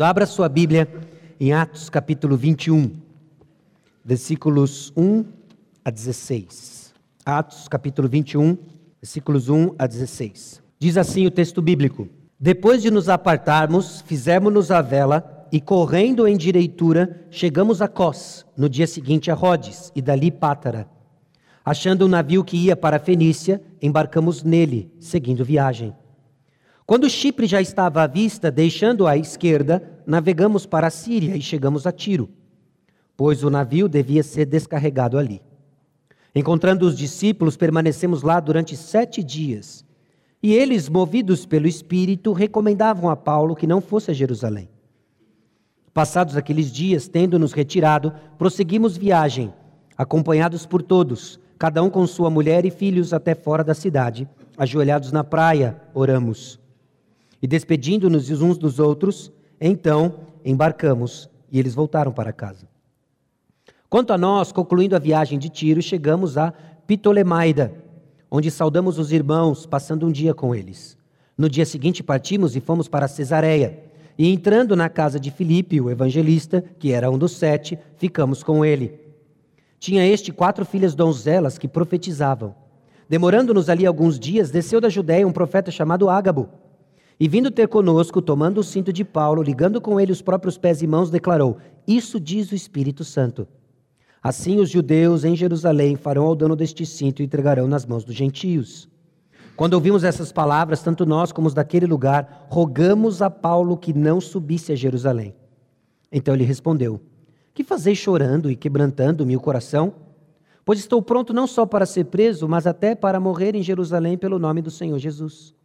Abra sua Bíblia em Atos capítulo 21, versículos 1 a 16. Atos capítulo 21, versículos 1 a 16. Diz assim o texto bíblico: Depois de nos apartarmos, fizemos-nos a vela e, correndo em direitura, chegamos a Cós, no dia seguinte a Rhodes, e dali Pátara. Achando um navio que ia para a Fenícia, embarcamos nele, seguindo viagem. Quando Chipre já estava à vista, deixando à esquerda, navegamos para a Síria e chegamos a Tiro, pois o navio devia ser descarregado ali. Encontrando os discípulos, permanecemos lá durante sete dias. E eles, movidos pelo Espírito, recomendavam a Paulo que não fosse a Jerusalém. Passados aqueles dias, tendo-nos retirado, prosseguimos viagem, acompanhados por todos, cada um com sua mulher e filhos até fora da cidade. Ajoelhados na praia, oramos. E despedindo-nos uns dos outros, então embarcamos e eles voltaram para casa. Quanto a nós, concluindo a viagem de Tiro, chegamos a Ptolemaida, onde saudamos os irmãos, passando um dia com eles. No dia seguinte partimos e fomos para Cesareia. E entrando na casa de Filipe, o evangelista, que era um dos sete, ficamos com ele. Tinha este quatro filhas donzelas que profetizavam. Demorando-nos ali alguns dias, desceu da Judéia um profeta chamado Ágabo e vindo ter conosco, tomando o cinto de Paulo, ligando com ele os próprios pés e mãos, declarou: Isso diz o Espírito Santo. Assim os judeus em Jerusalém farão ao dano deste cinto e entregarão nas mãos dos gentios. Quando ouvimos essas palavras, tanto nós como os daquele lugar, rogamos a Paulo que não subisse a Jerusalém. Então ele respondeu: Que fazeis chorando e quebrantando-me o coração? Pois estou pronto não só para ser preso, mas até para morrer em Jerusalém pelo nome do Senhor Jesus.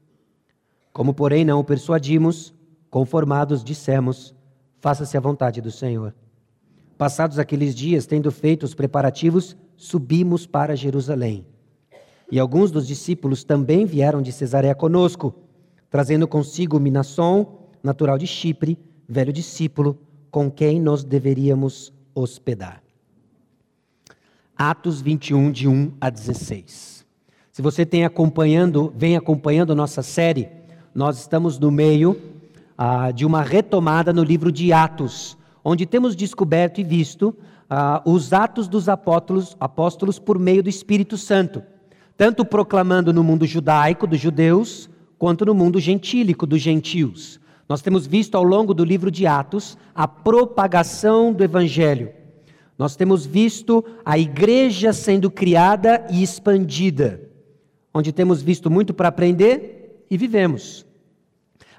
Como, porém, não o persuadimos, conformados, dissemos: Faça-se a vontade do Senhor. Passados aqueles dias, tendo feito os preparativos, subimos para Jerusalém. E alguns dos discípulos também vieram de Cesareia conosco, trazendo consigo Minasson, natural de Chipre, velho discípulo, com quem nos deveríamos hospedar. Atos 21, de 1 a 16. Se você tem acompanhando, vem acompanhando nossa série, nós estamos no meio ah, de uma retomada no livro de Atos, onde temos descoberto e visto ah, os atos dos apóstolos, apóstolos por meio do Espírito Santo, tanto proclamando no mundo judaico, dos judeus, quanto no mundo gentílico, dos gentios. Nós temos visto ao longo do livro de Atos a propagação do Evangelho. Nós temos visto a igreja sendo criada e expandida, onde temos visto muito para aprender e vivemos.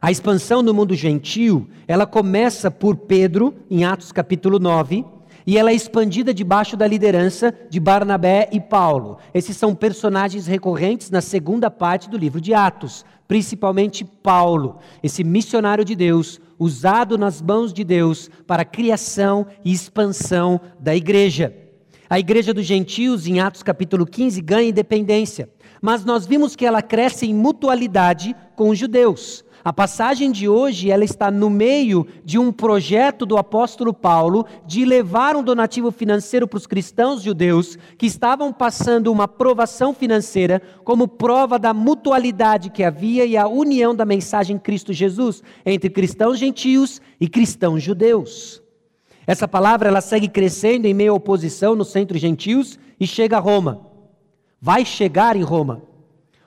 A expansão no mundo gentil, ela começa por Pedro, em Atos capítulo 9, e ela é expandida debaixo da liderança de Barnabé e Paulo. Esses são personagens recorrentes na segunda parte do livro de Atos, principalmente Paulo, esse missionário de Deus, usado nas mãos de Deus para a criação e expansão da igreja. A igreja dos gentios, em Atos capítulo 15, ganha independência mas nós vimos que ela cresce em mutualidade com os judeus. A passagem de hoje, ela está no meio de um projeto do apóstolo Paulo de levar um donativo financeiro para os cristãos judeus que estavam passando uma provação financeira como prova da mutualidade que havia e a união da mensagem Cristo Jesus entre cristãos gentios e cristãos judeus. Essa palavra ela segue crescendo em meio à oposição no centro gentios e chega a Roma vai chegar em Roma,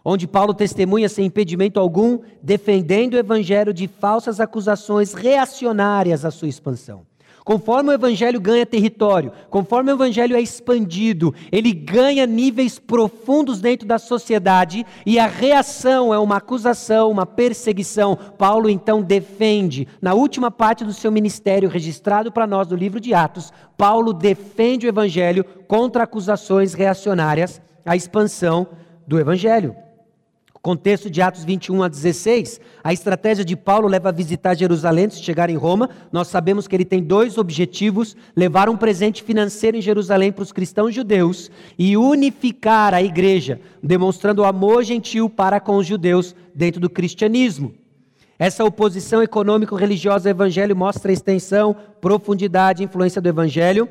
onde Paulo testemunha sem impedimento algum, defendendo o evangelho de falsas acusações reacionárias à sua expansão. Conforme o evangelho ganha território, conforme o evangelho é expandido, ele ganha níveis profundos dentro da sociedade e a reação é uma acusação, uma perseguição. Paulo então defende, na última parte do seu ministério registrado para nós no livro de Atos, Paulo defende o evangelho contra acusações reacionárias a expansão do Evangelho. Contexto de Atos 21 a 16, a estratégia de Paulo leva a visitar Jerusalém de chegar em Roma. Nós sabemos que ele tem dois objetivos: levar um presente financeiro em Jerusalém para os cristãos judeus e unificar a igreja, demonstrando o amor gentil para com os judeus dentro do cristianismo. Essa oposição econômico-religiosa ao evangelho mostra a extensão, profundidade e influência do evangelho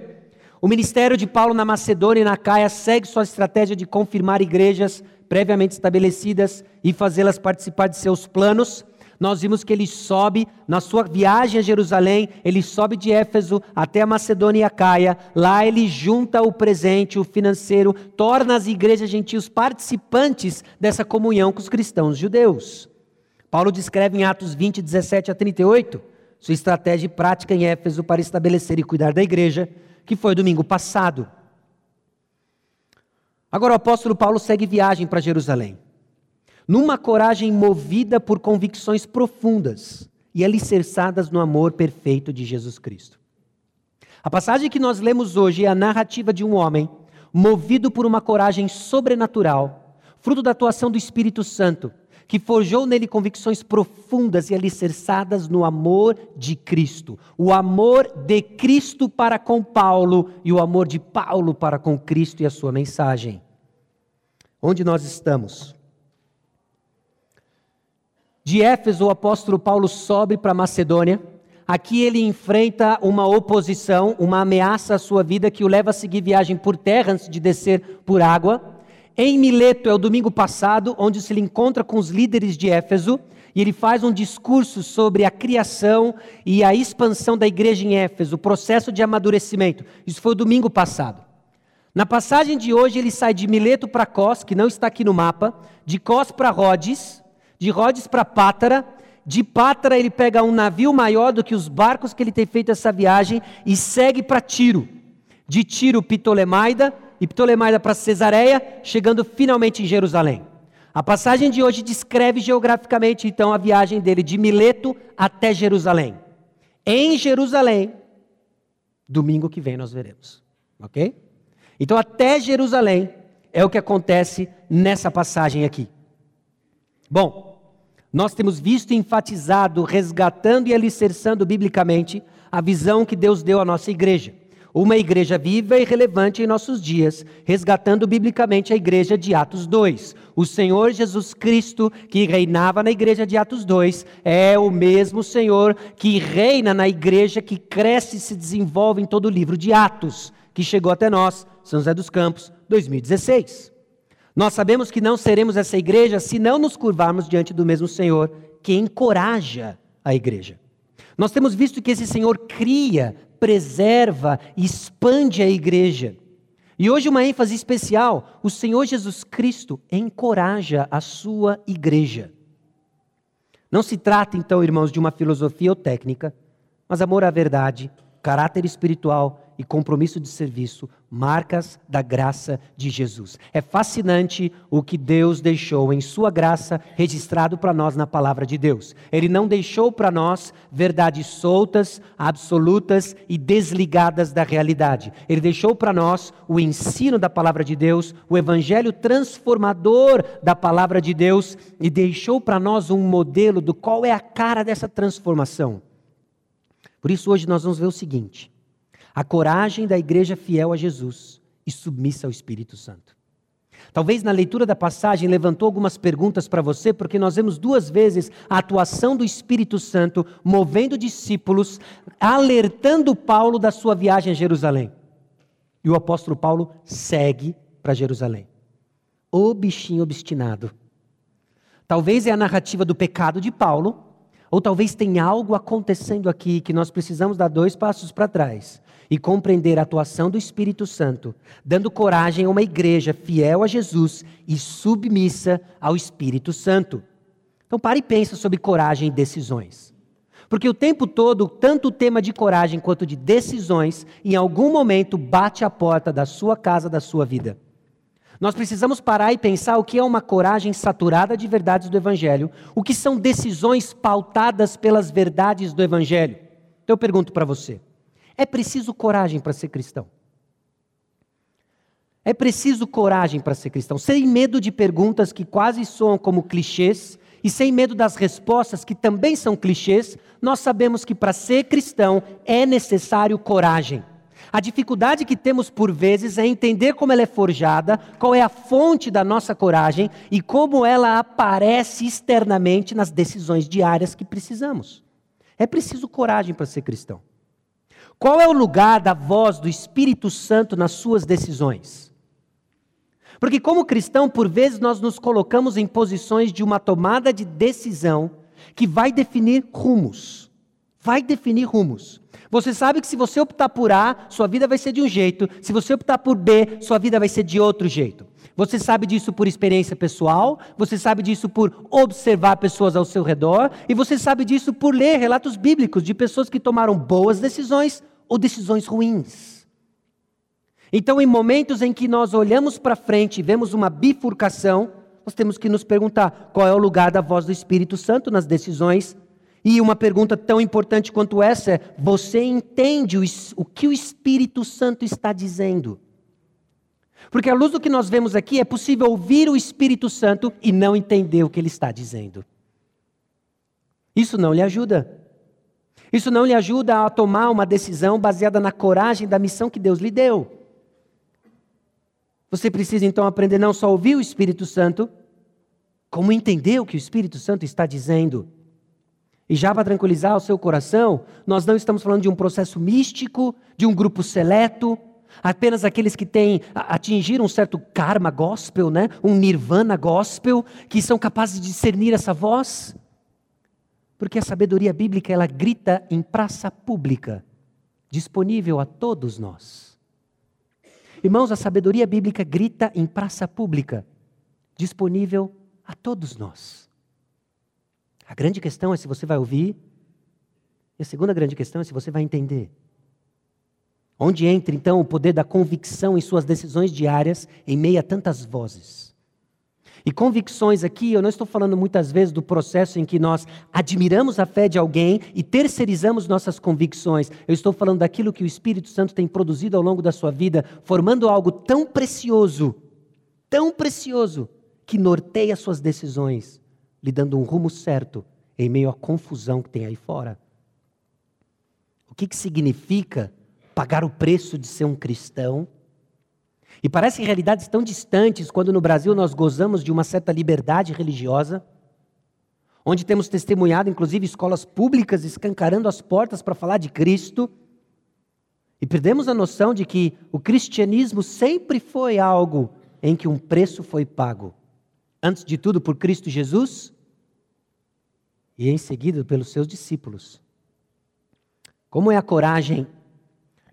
o ministério de Paulo na Macedônia e na Caia segue sua estratégia de confirmar igrejas previamente estabelecidas e fazê-las participar de seus planos. nós vimos que ele sobe, na sua viagem a Jerusalém, ele sobe de Éfeso até a Macedônia e a Caia. Lá ele junta o presente, o financeiro, torna as igrejas gentios participantes dessa comunhão com os cristãos judeus. Paulo descreve em Atos 20, 17 a 38 sua estratégia e prática em Éfeso para estabelecer e cuidar da igreja, que foi domingo passado. Agora o apóstolo Paulo segue viagem para Jerusalém numa coragem movida por convicções profundas e alicerçadas no amor perfeito de Jesus Cristo. A passagem que nós lemos hoje é a narrativa de um homem movido por uma coragem sobrenatural, fruto da atuação do Espírito Santo, que forjou nele convicções profundas e alicerçadas no amor de Cristo. O amor de Cristo para com Paulo e o amor de Paulo para com Cristo e a sua mensagem. Onde nós estamos? De Éfeso, o apóstolo Paulo sobe para Macedônia. Aqui ele enfrenta uma oposição, uma ameaça à sua vida que o leva a seguir viagem por terra antes de descer por água. Em Mileto, é o domingo passado, onde se encontra com os líderes de Éfeso e ele faz um discurso sobre a criação e a expansão da igreja em Éfeso, o processo de amadurecimento. Isso foi o domingo passado. Na passagem de hoje, ele sai de Mileto para Cós, que não está aqui no mapa, de Cós para Rhodes, de Rhodes para Pátara. De Pátara ele pega um navio maior do que os barcos que ele tem feito essa viagem e segue para Tiro. De Tiro, Ptolemaida, e Ptolemaida para Cesareia, chegando finalmente em Jerusalém. A passagem de hoje descreve geograficamente então a viagem dele de Mileto até Jerusalém. Em Jerusalém, domingo que vem nós veremos, ok? Então até Jerusalém é o que acontece nessa passagem aqui. Bom, nós temos visto enfatizado, resgatando e alicerçando biblicamente a visão que Deus deu à nossa igreja. Uma igreja viva e relevante em nossos dias, resgatando biblicamente a igreja de Atos 2. O Senhor Jesus Cristo, que reinava na igreja de Atos 2, é o mesmo Senhor que reina na igreja que cresce e se desenvolve em todo o livro de Atos, que chegou até nós, São José dos Campos, 2016. Nós sabemos que não seremos essa igreja se não nos curvarmos diante do mesmo Senhor que encoraja a igreja. Nós temos visto que esse Senhor cria, preserva e expande a igreja. E hoje, uma ênfase especial: o Senhor Jesus Cristo encoraja a sua igreja. Não se trata, então, irmãos, de uma filosofia ou técnica, mas amor à verdade, caráter espiritual e compromisso de serviço, marcas da graça de Jesus. É fascinante o que Deus deixou em Sua graça registrado para nós na palavra de Deus. Ele não deixou para nós verdades soltas, absolutas e desligadas da realidade. Ele deixou para nós o ensino da palavra de Deus, o evangelho transformador da palavra de Deus e deixou para nós um modelo do qual é a cara dessa transformação. Por isso, hoje nós vamos ver o seguinte a coragem da igreja fiel a Jesus e submissa ao Espírito Santo. Talvez na leitura da passagem levantou algumas perguntas para você, porque nós vemos duas vezes a atuação do Espírito Santo movendo discípulos, alertando Paulo da sua viagem a Jerusalém. E o apóstolo Paulo segue para Jerusalém. O bichinho obstinado. Talvez é a narrativa do pecado de Paulo, ou talvez tenha algo acontecendo aqui que nós precisamos dar dois passos para trás e compreender a atuação do Espírito Santo, dando coragem a uma igreja fiel a Jesus e submissa ao Espírito Santo. Então pare e pense sobre coragem e decisões. Porque o tempo todo, tanto o tema de coragem quanto de decisões, em algum momento bate a porta da sua casa, da sua vida. Nós precisamos parar e pensar o que é uma coragem saturada de verdades do Evangelho, o que são decisões pautadas pelas verdades do Evangelho. Então eu pergunto para você: é preciso coragem para ser cristão. É preciso coragem para ser cristão, sem medo de perguntas que quase soam como clichês e sem medo das respostas que também são clichês, nós sabemos que para ser cristão é necessário coragem. A dificuldade que temos por vezes é entender como ela é forjada, qual é a fonte da nossa coragem e como ela aparece externamente nas decisões diárias que precisamos. É preciso coragem para ser cristão. Qual é o lugar da voz do Espírito Santo nas suas decisões? Porque, como cristão, por vezes nós nos colocamos em posições de uma tomada de decisão que vai definir rumos. Vai definir rumos. Você sabe que se você optar por A, sua vida vai ser de um jeito, se você optar por B, sua vida vai ser de outro jeito. Você sabe disso por experiência pessoal, você sabe disso por observar pessoas ao seu redor, e você sabe disso por ler relatos bíblicos de pessoas que tomaram boas decisões ou decisões ruins. Então, em momentos em que nós olhamos para frente e vemos uma bifurcação, nós temos que nos perguntar qual é o lugar da voz do Espírito Santo nas decisões. E uma pergunta tão importante quanto essa é: você entende o, que o Espírito Santo está dizendo? Porque à luz do que nós vemos aqui, é possível ouvir o Espírito Santo e não entender o que ele está dizendo. Isso não lhe ajuda. Isso não lhe ajuda a tomar uma decisão baseada na coragem da missão que Deus lhe deu. Você precisa então aprender não só a ouvir o Espírito Santo, como entender o que o Espírito Santo está dizendo. E já para tranquilizar o seu coração, nós não estamos falando de um processo místico, de um grupo seleto, apenas aqueles que têm atingiram um certo karma gospel, né? um nirvana gospel, que são capazes de discernir essa voz. Porque a sabedoria bíblica ela grita em praça pública, disponível a todos nós. Irmãos, a sabedoria bíblica grita em praça pública, disponível a todos nós. A grande questão é se você vai ouvir, e a segunda grande questão é se você vai entender. Onde entra então o poder da convicção em suas decisões diárias em meio a tantas vozes? E convicções aqui, eu não estou falando muitas vezes do processo em que nós admiramos a fé de alguém e terceirizamos nossas convicções. Eu estou falando daquilo que o Espírito Santo tem produzido ao longo da sua vida, formando algo tão precioso, tão precioso, que norteia suas decisões, lhe dando um rumo certo em meio à confusão que tem aí fora. O que, que significa pagar o preço de ser um cristão? E parece realidades tão distantes quando no Brasil nós gozamos de uma certa liberdade religiosa, onde temos testemunhado inclusive escolas públicas escancarando as portas para falar de Cristo. E perdemos a noção de que o cristianismo sempre foi algo em que um preço foi pago. Antes de tudo por Cristo Jesus e em seguida pelos seus discípulos. Como é a coragem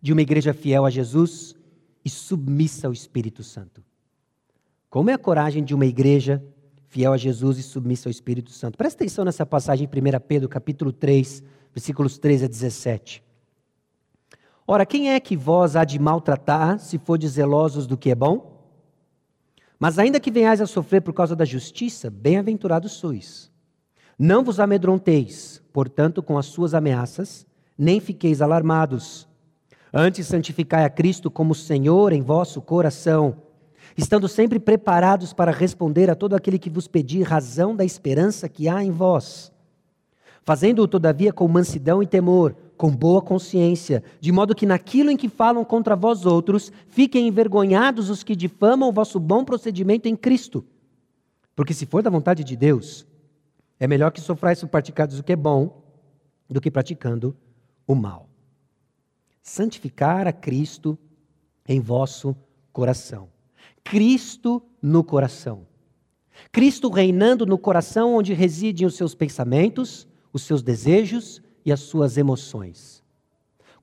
de uma igreja fiel a Jesus e submissa ao Espírito Santo. Como é a coragem de uma igreja fiel a Jesus e submissa ao Espírito Santo? Presta atenção nessa passagem em 1 Pedro, capítulo 3, versículos 13 a 17. Ora, quem é que vós há de maltratar, se fordes zelosos do que é bom? Mas ainda que venhais a sofrer por causa da justiça, bem-aventurados sois. Não vos amedronteis, portanto, com as suas ameaças, nem fiqueis alarmados Antes, santificai a Cristo como Senhor em vosso coração, estando sempre preparados para responder a todo aquele que vos pedir razão da esperança que há em vós. Fazendo-o, todavia, com mansidão e temor, com boa consciência, de modo que naquilo em que falam contra vós outros, fiquem envergonhados os que difamam o vosso bom procedimento em Cristo. Porque se for da vontade de Deus, é melhor que sofrais por praticados o que é bom, do que praticando o mal santificar a Cristo em vosso coração. Cristo no coração. Cristo reinando no coração onde residem os seus pensamentos, os seus desejos e as suas emoções.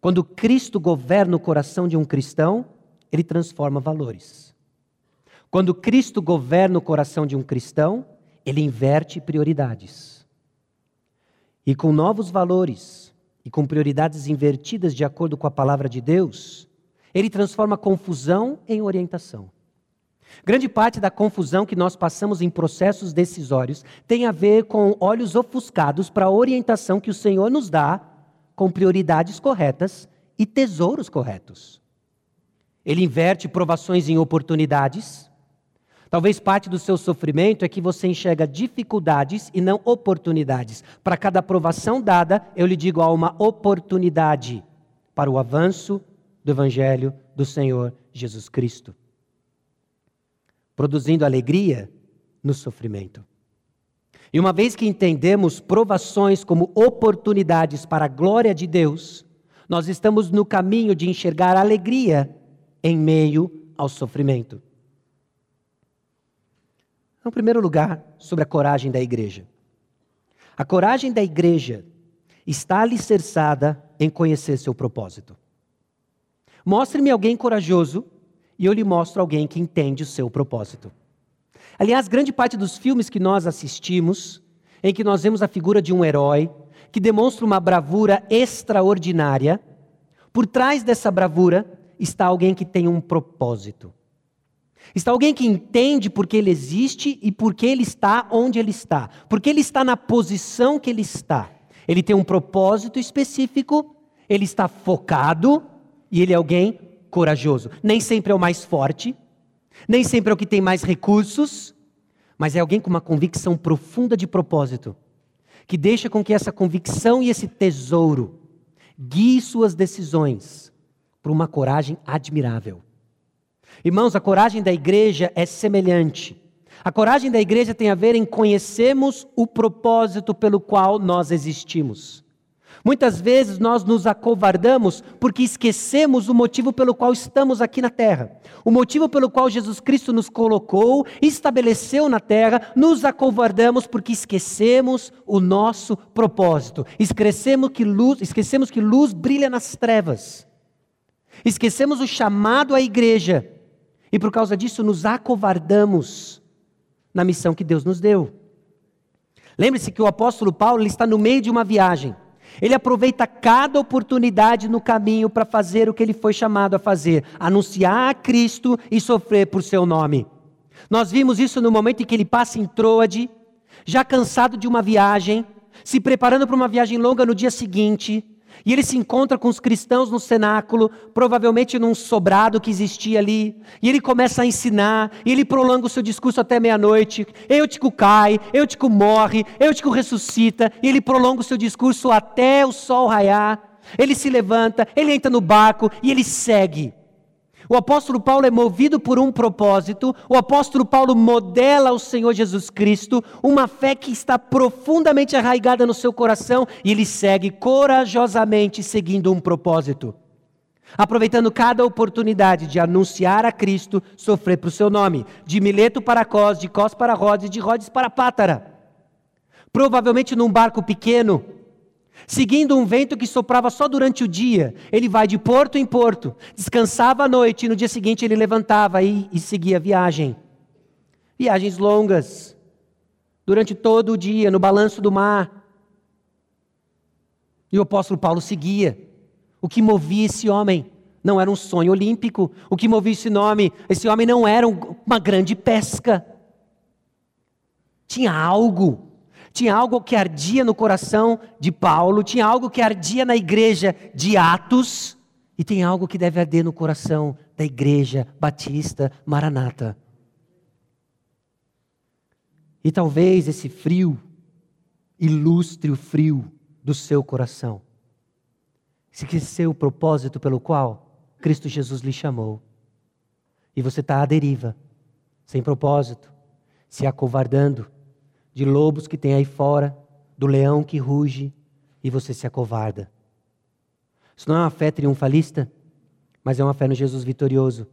Quando Cristo governa o coração de um cristão, ele transforma valores. Quando Cristo governa o coração de um cristão, ele inverte prioridades. E com novos valores, e com prioridades invertidas de acordo com a palavra de Deus, ele transforma confusão em orientação. Grande parte da confusão que nós passamos em processos decisórios tem a ver com olhos ofuscados para a orientação que o Senhor nos dá com prioridades corretas e tesouros corretos. Ele inverte provações em oportunidades, Talvez parte do seu sofrimento é que você enxerga dificuldades e não oportunidades. Para cada aprovação dada, eu lhe digo, há uma oportunidade para o avanço do Evangelho do Senhor Jesus Cristo, produzindo alegria no sofrimento. E uma vez que entendemos provações como oportunidades para a glória de Deus, nós estamos no caminho de enxergar alegria em meio ao sofrimento. Em primeiro lugar, sobre a coragem da igreja. A coragem da igreja está alicerçada em conhecer seu propósito. Mostre-me alguém corajoso e eu lhe mostro alguém que entende o seu propósito. Aliás, grande parte dos filmes que nós assistimos, em que nós vemos a figura de um herói que demonstra uma bravura extraordinária, por trás dessa bravura está alguém que tem um propósito. Está alguém que entende por que ele existe e por que ele está onde ele está. Porque ele está na posição que ele está. Ele tem um propósito específico, ele está focado e ele é alguém corajoso. Nem sempre é o mais forte, nem sempre é o que tem mais recursos, mas é alguém com uma convicção profunda de propósito, que deixa com que essa convicção e esse tesouro guie suas decisões por uma coragem admirável. Irmãos, a coragem da igreja é semelhante. A coragem da igreja tem a ver em conhecermos o propósito pelo qual nós existimos. Muitas vezes nós nos acovardamos porque esquecemos o motivo pelo qual estamos aqui na terra. O motivo pelo qual Jesus Cristo nos colocou, estabeleceu na terra, nos acovardamos porque esquecemos o nosso propósito. Esquecemos que luz, esquecemos que luz brilha nas trevas. Esquecemos o chamado à igreja e por causa disso nos acovardamos na missão que Deus nos deu. Lembre-se que o apóstolo Paulo está no meio de uma viagem. Ele aproveita cada oportunidade no caminho para fazer o que ele foi chamado a fazer: anunciar a Cristo e sofrer por seu nome. Nós vimos isso no momento em que ele passa em Troade, já cansado de uma viagem, se preparando para uma viagem longa no dia seguinte, e ele se encontra com os cristãos no cenáculo, provavelmente num sobrado que existia ali. E ele começa a ensinar, e ele prolonga o seu discurso até meia-noite. Eutico cai, Eutico morre, Eutico ressuscita, e ele prolonga o seu discurso até o sol raiar. Ele se levanta, ele entra no barco e ele segue. O apóstolo Paulo é movido por um propósito, o apóstolo Paulo modela o Senhor Jesus Cristo, uma fé que está profundamente arraigada no seu coração e ele segue corajosamente seguindo um propósito. Aproveitando cada oportunidade de anunciar a Cristo, sofrer para o seu nome, de Mileto para Cós, de Cós para Rhodes, de Rhodes para Pátara. Provavelmente num barco pequeno, seguindo um vento que soprava só durante o dia. Ele vai de porto em porto, descansava à noite e no dia seguinte ele levantava e, e seguia a viagem. Viagens longas, durante todo o dia, no balanço do mar. E o apóstolo Paulo seguia. O que movia esse homem não era um sonho olímpico. O que movia esse nome, esse homem não era uma grande pesca. Tinha algo tinha algo que ardia no coração de Paulo, tinha algo que ardia na igreja de Atos, e tem algo que deve arder no coração da igreja batista Maranata. E talvez esse frio ilustre o frio do seu coração. Esqueceu o propósito pelo qual Cristo Jesus lhe chamou. E você está à deriva, sem propósito, se acovardando de lobos que tem aí fora, do leão que ruge e você se acovarda. Isso não é uma fé triunfalista, mas é uma fé no Jesus vitorioso.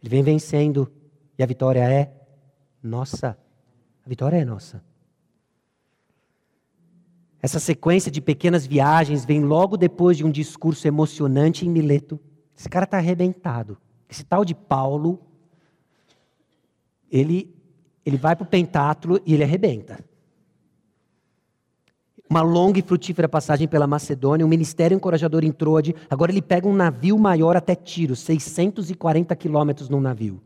Ele vem vencendo e a vitória é nossa. A vitória é nossa. Essa sequência de pequenas viagens vem logo depois de um discurso emocionante em Mileto. Esse cara está arrebentado. Esse tal de Paulo, ele ele vai para o pentátulo e ele arrebenta. Uma longa e frutífera passagem pela Macedônia, um ministério encorajador em Troade. Agora ele pega um navio maior até Tiro, 640 quilômetros num navio.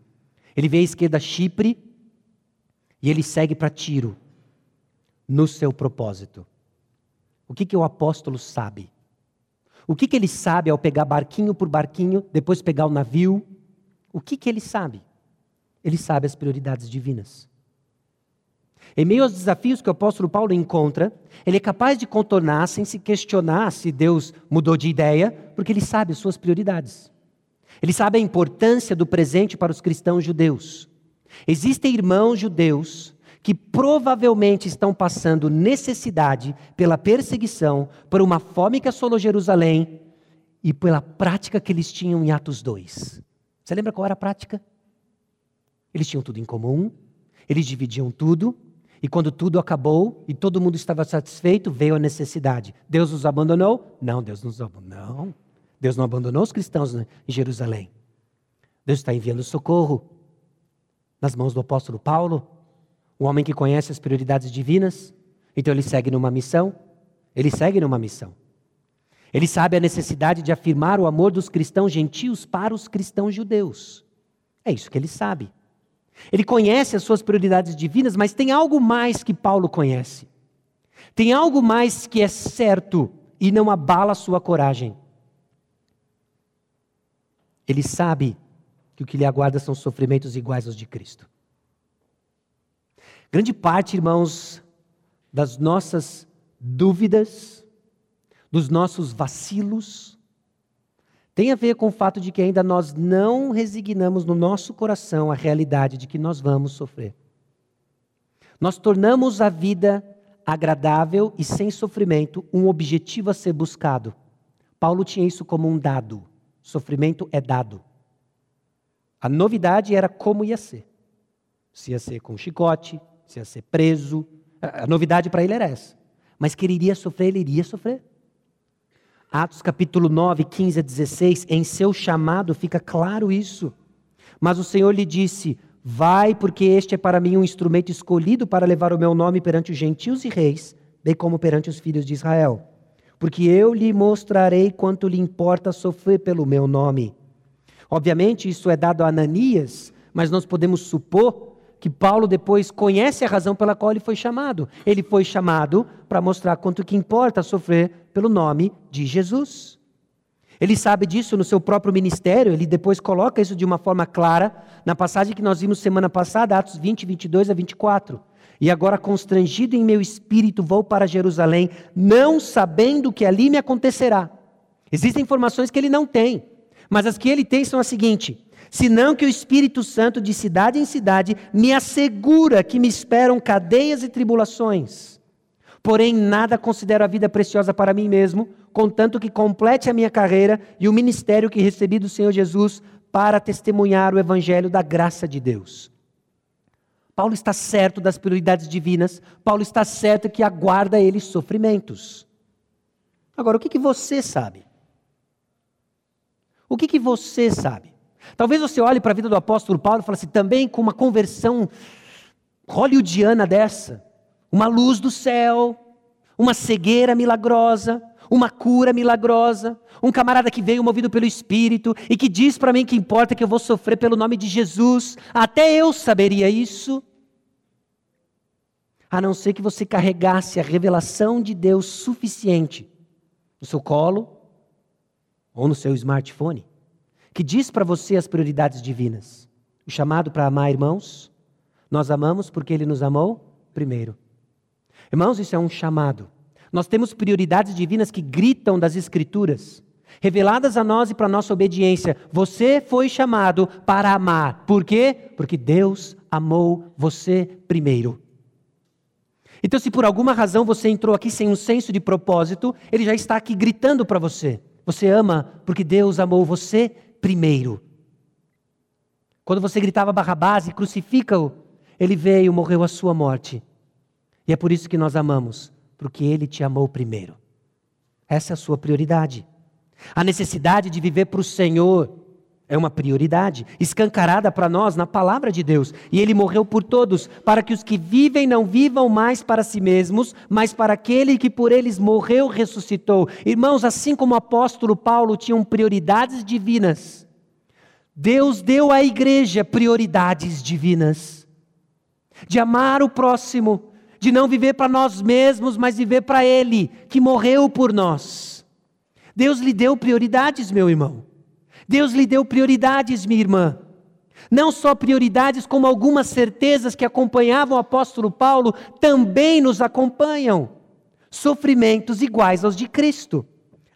Ele vê à esquerda Chipre e ele segue para Tiro, no seu propósito. O que, que o apóstolo sabe? O que, que ele sabe ao pegar barquinho por barquinho, depois pegar o navio? O que, que ele sabe? Ele sabe as prioridades divinas. Em meio aos desafios que o apóstolo Paulo encontra, ele é capaz de contornar sem se questionar se Deus mudou de ideia, porque ele sabe as suas prioridades. Ele sabe a importância do presente para os cristãos judeus. Existem irmãos judeus que provavelmente estão passando necessidade pela perseguição, por uma fome que assolou Jerusalém e pela prática que eles tinham em Atos 2. Você lembra qual era a prática? Eles tinham tudo em comum, eles dividiam tudo, E quando tudo acabou e todo mundo estava satisfeito, veio a necessidade. Deus os abandonou? Não, Deus nos abandonou. Não. Deus não abandonou os cristãos em Jerusalém. Deus está enviando socorro nas mãos do apóstolo Paulo, um homem que conhece as prioridades divinas. Então ele segue numa missão. Ele segue numa missão. Ele sabe a necessidade de afirmar o amor dos cristãos gentios para os cristãos judeus. É isso que ele sabe. Ele conhece as suas prioridades divinas, mas tem algo mais que Paulo conhece. Tem algo mais que é certo e não abala a sua coragem. Ele sabe que o que lhe aguarda são sofrimentos iguais aos de Cristo. Grande parte, irmãos, das nossas dúvidas, dos nossos vacilos, tem a ver com o fato de que ainda nós não resignamos no nosso coração a realidade de que nós vamos sofrer. Nós tornamos a vida agradável e sem sofrimento um objetivo a ser buscado. Paulo tinha isso como um dado. Sofrimento é dado. A novidade era como ia ser. Se ia ser com chicote, se ia ser preso. A novidade para ele era essa. Mas que ele iria sofrer, ele iria sofrer. Atos capítulo 9, 15 a 16, em seu chamado fica claro isso. Mas o Senhor lhe disse: Vai, porque este é para mim um instrumento escolhido para levar o meu nome perante os gentios e reis, bem como perante os filhos de Israel. Porque eu lhe mostrarei quanto lhe importa sofrer pelo meu nome. Obviamente, isso é dado a Ananias, mas nós podemos supor que Paulo depois conhece a razão pela qual ele foi chamado. Ele foi chamado para mostrar quanto que importa sofrer pelo nome de Jesus. Ele sabe disso no seu próprio ministério, ele depois coloca isso de uma forma clara na passagem que nós vimos semana passada, Atos 20, 22 a 24. E agora, constrangido em meu espírito, vou para Jerusalém, não sabendo que ali me acontecerá. Existem informações que ele não tem, mas as que ele tem são as seguintes: senão que o Espírito Santo, de cidade em cidade, me assegura que me esperam cadeias e tribulações. Porém, nada considero a vida preciosa para mim mesmo, contanto que complete a minha carreira e o ministério que recebi do Senhor Jesus para testemunhar o evangelho da graça de Deus. Paulo está certo das prioridades divinas, Paulo está certo que aguarda ele sofrimentos. Agora, o que, que você sabe? O que, que você sabe? Talvez você olhe para a vida do apóstolo Paulo e fale assim, também com uma conversão hollywoodiana dessa, uma luz do céu, uma cegueira milagrosa, uma cura milagrosa, um camarada que veio movido pelo Espírito e que diz para mim que importa que eu vou sofrer pelo nome de Jesus, até eu saberia isso. A não ser que você carregasse a revelação de Deus suficiente no seu colo ou no seu smartphone que diz para você as prioridades divinas. O chamado para amar irmãos, nós amamos porque ele nos amou primeiro. Irmãos, isso é um chamado. Nós temos prioridades divinas que gritam das Escrituras, reveladas a nós e para nossa obediência. Você foi chamado para amar. Por quê? Porque Deus amou você primeiro. Então, se por alguma razão você entrou aqui sem um senso de propósito, ele já está aqui gritando para você. Você ama porque Deus amou você primeiro. Quando você gritava Barrabás e crucifica-o, ele veio, morreu a sua morte. E é por isso que nós amamos, porque ele te amou primeiro. Essa é a sua prioridade. A necessidade de viver para o Senhor é uma prioridade, escancarada para nós na palavra de Deus. E ele morreu por todos, para que os que vivem não vivam mais para si mesmos, mas para aquele que por eles morreu, ressuscitou. Irmãos, assim como o apóstolo Paulo tinham prioridades divinas, Deus deu à igreja prioridades divinas. De amar o próximo, de não viver para nós mesmos, mas viver para Ele, que morreu por nós. Deus lhe deu prioridades, meu irmão. Deus lhe deu prioridades, minha irmã. Não só prioridades, como algumas certezas que acompanhavam o apóstolo Paulo também nos acompanham. Sofrimentos iguais aos de Cristo.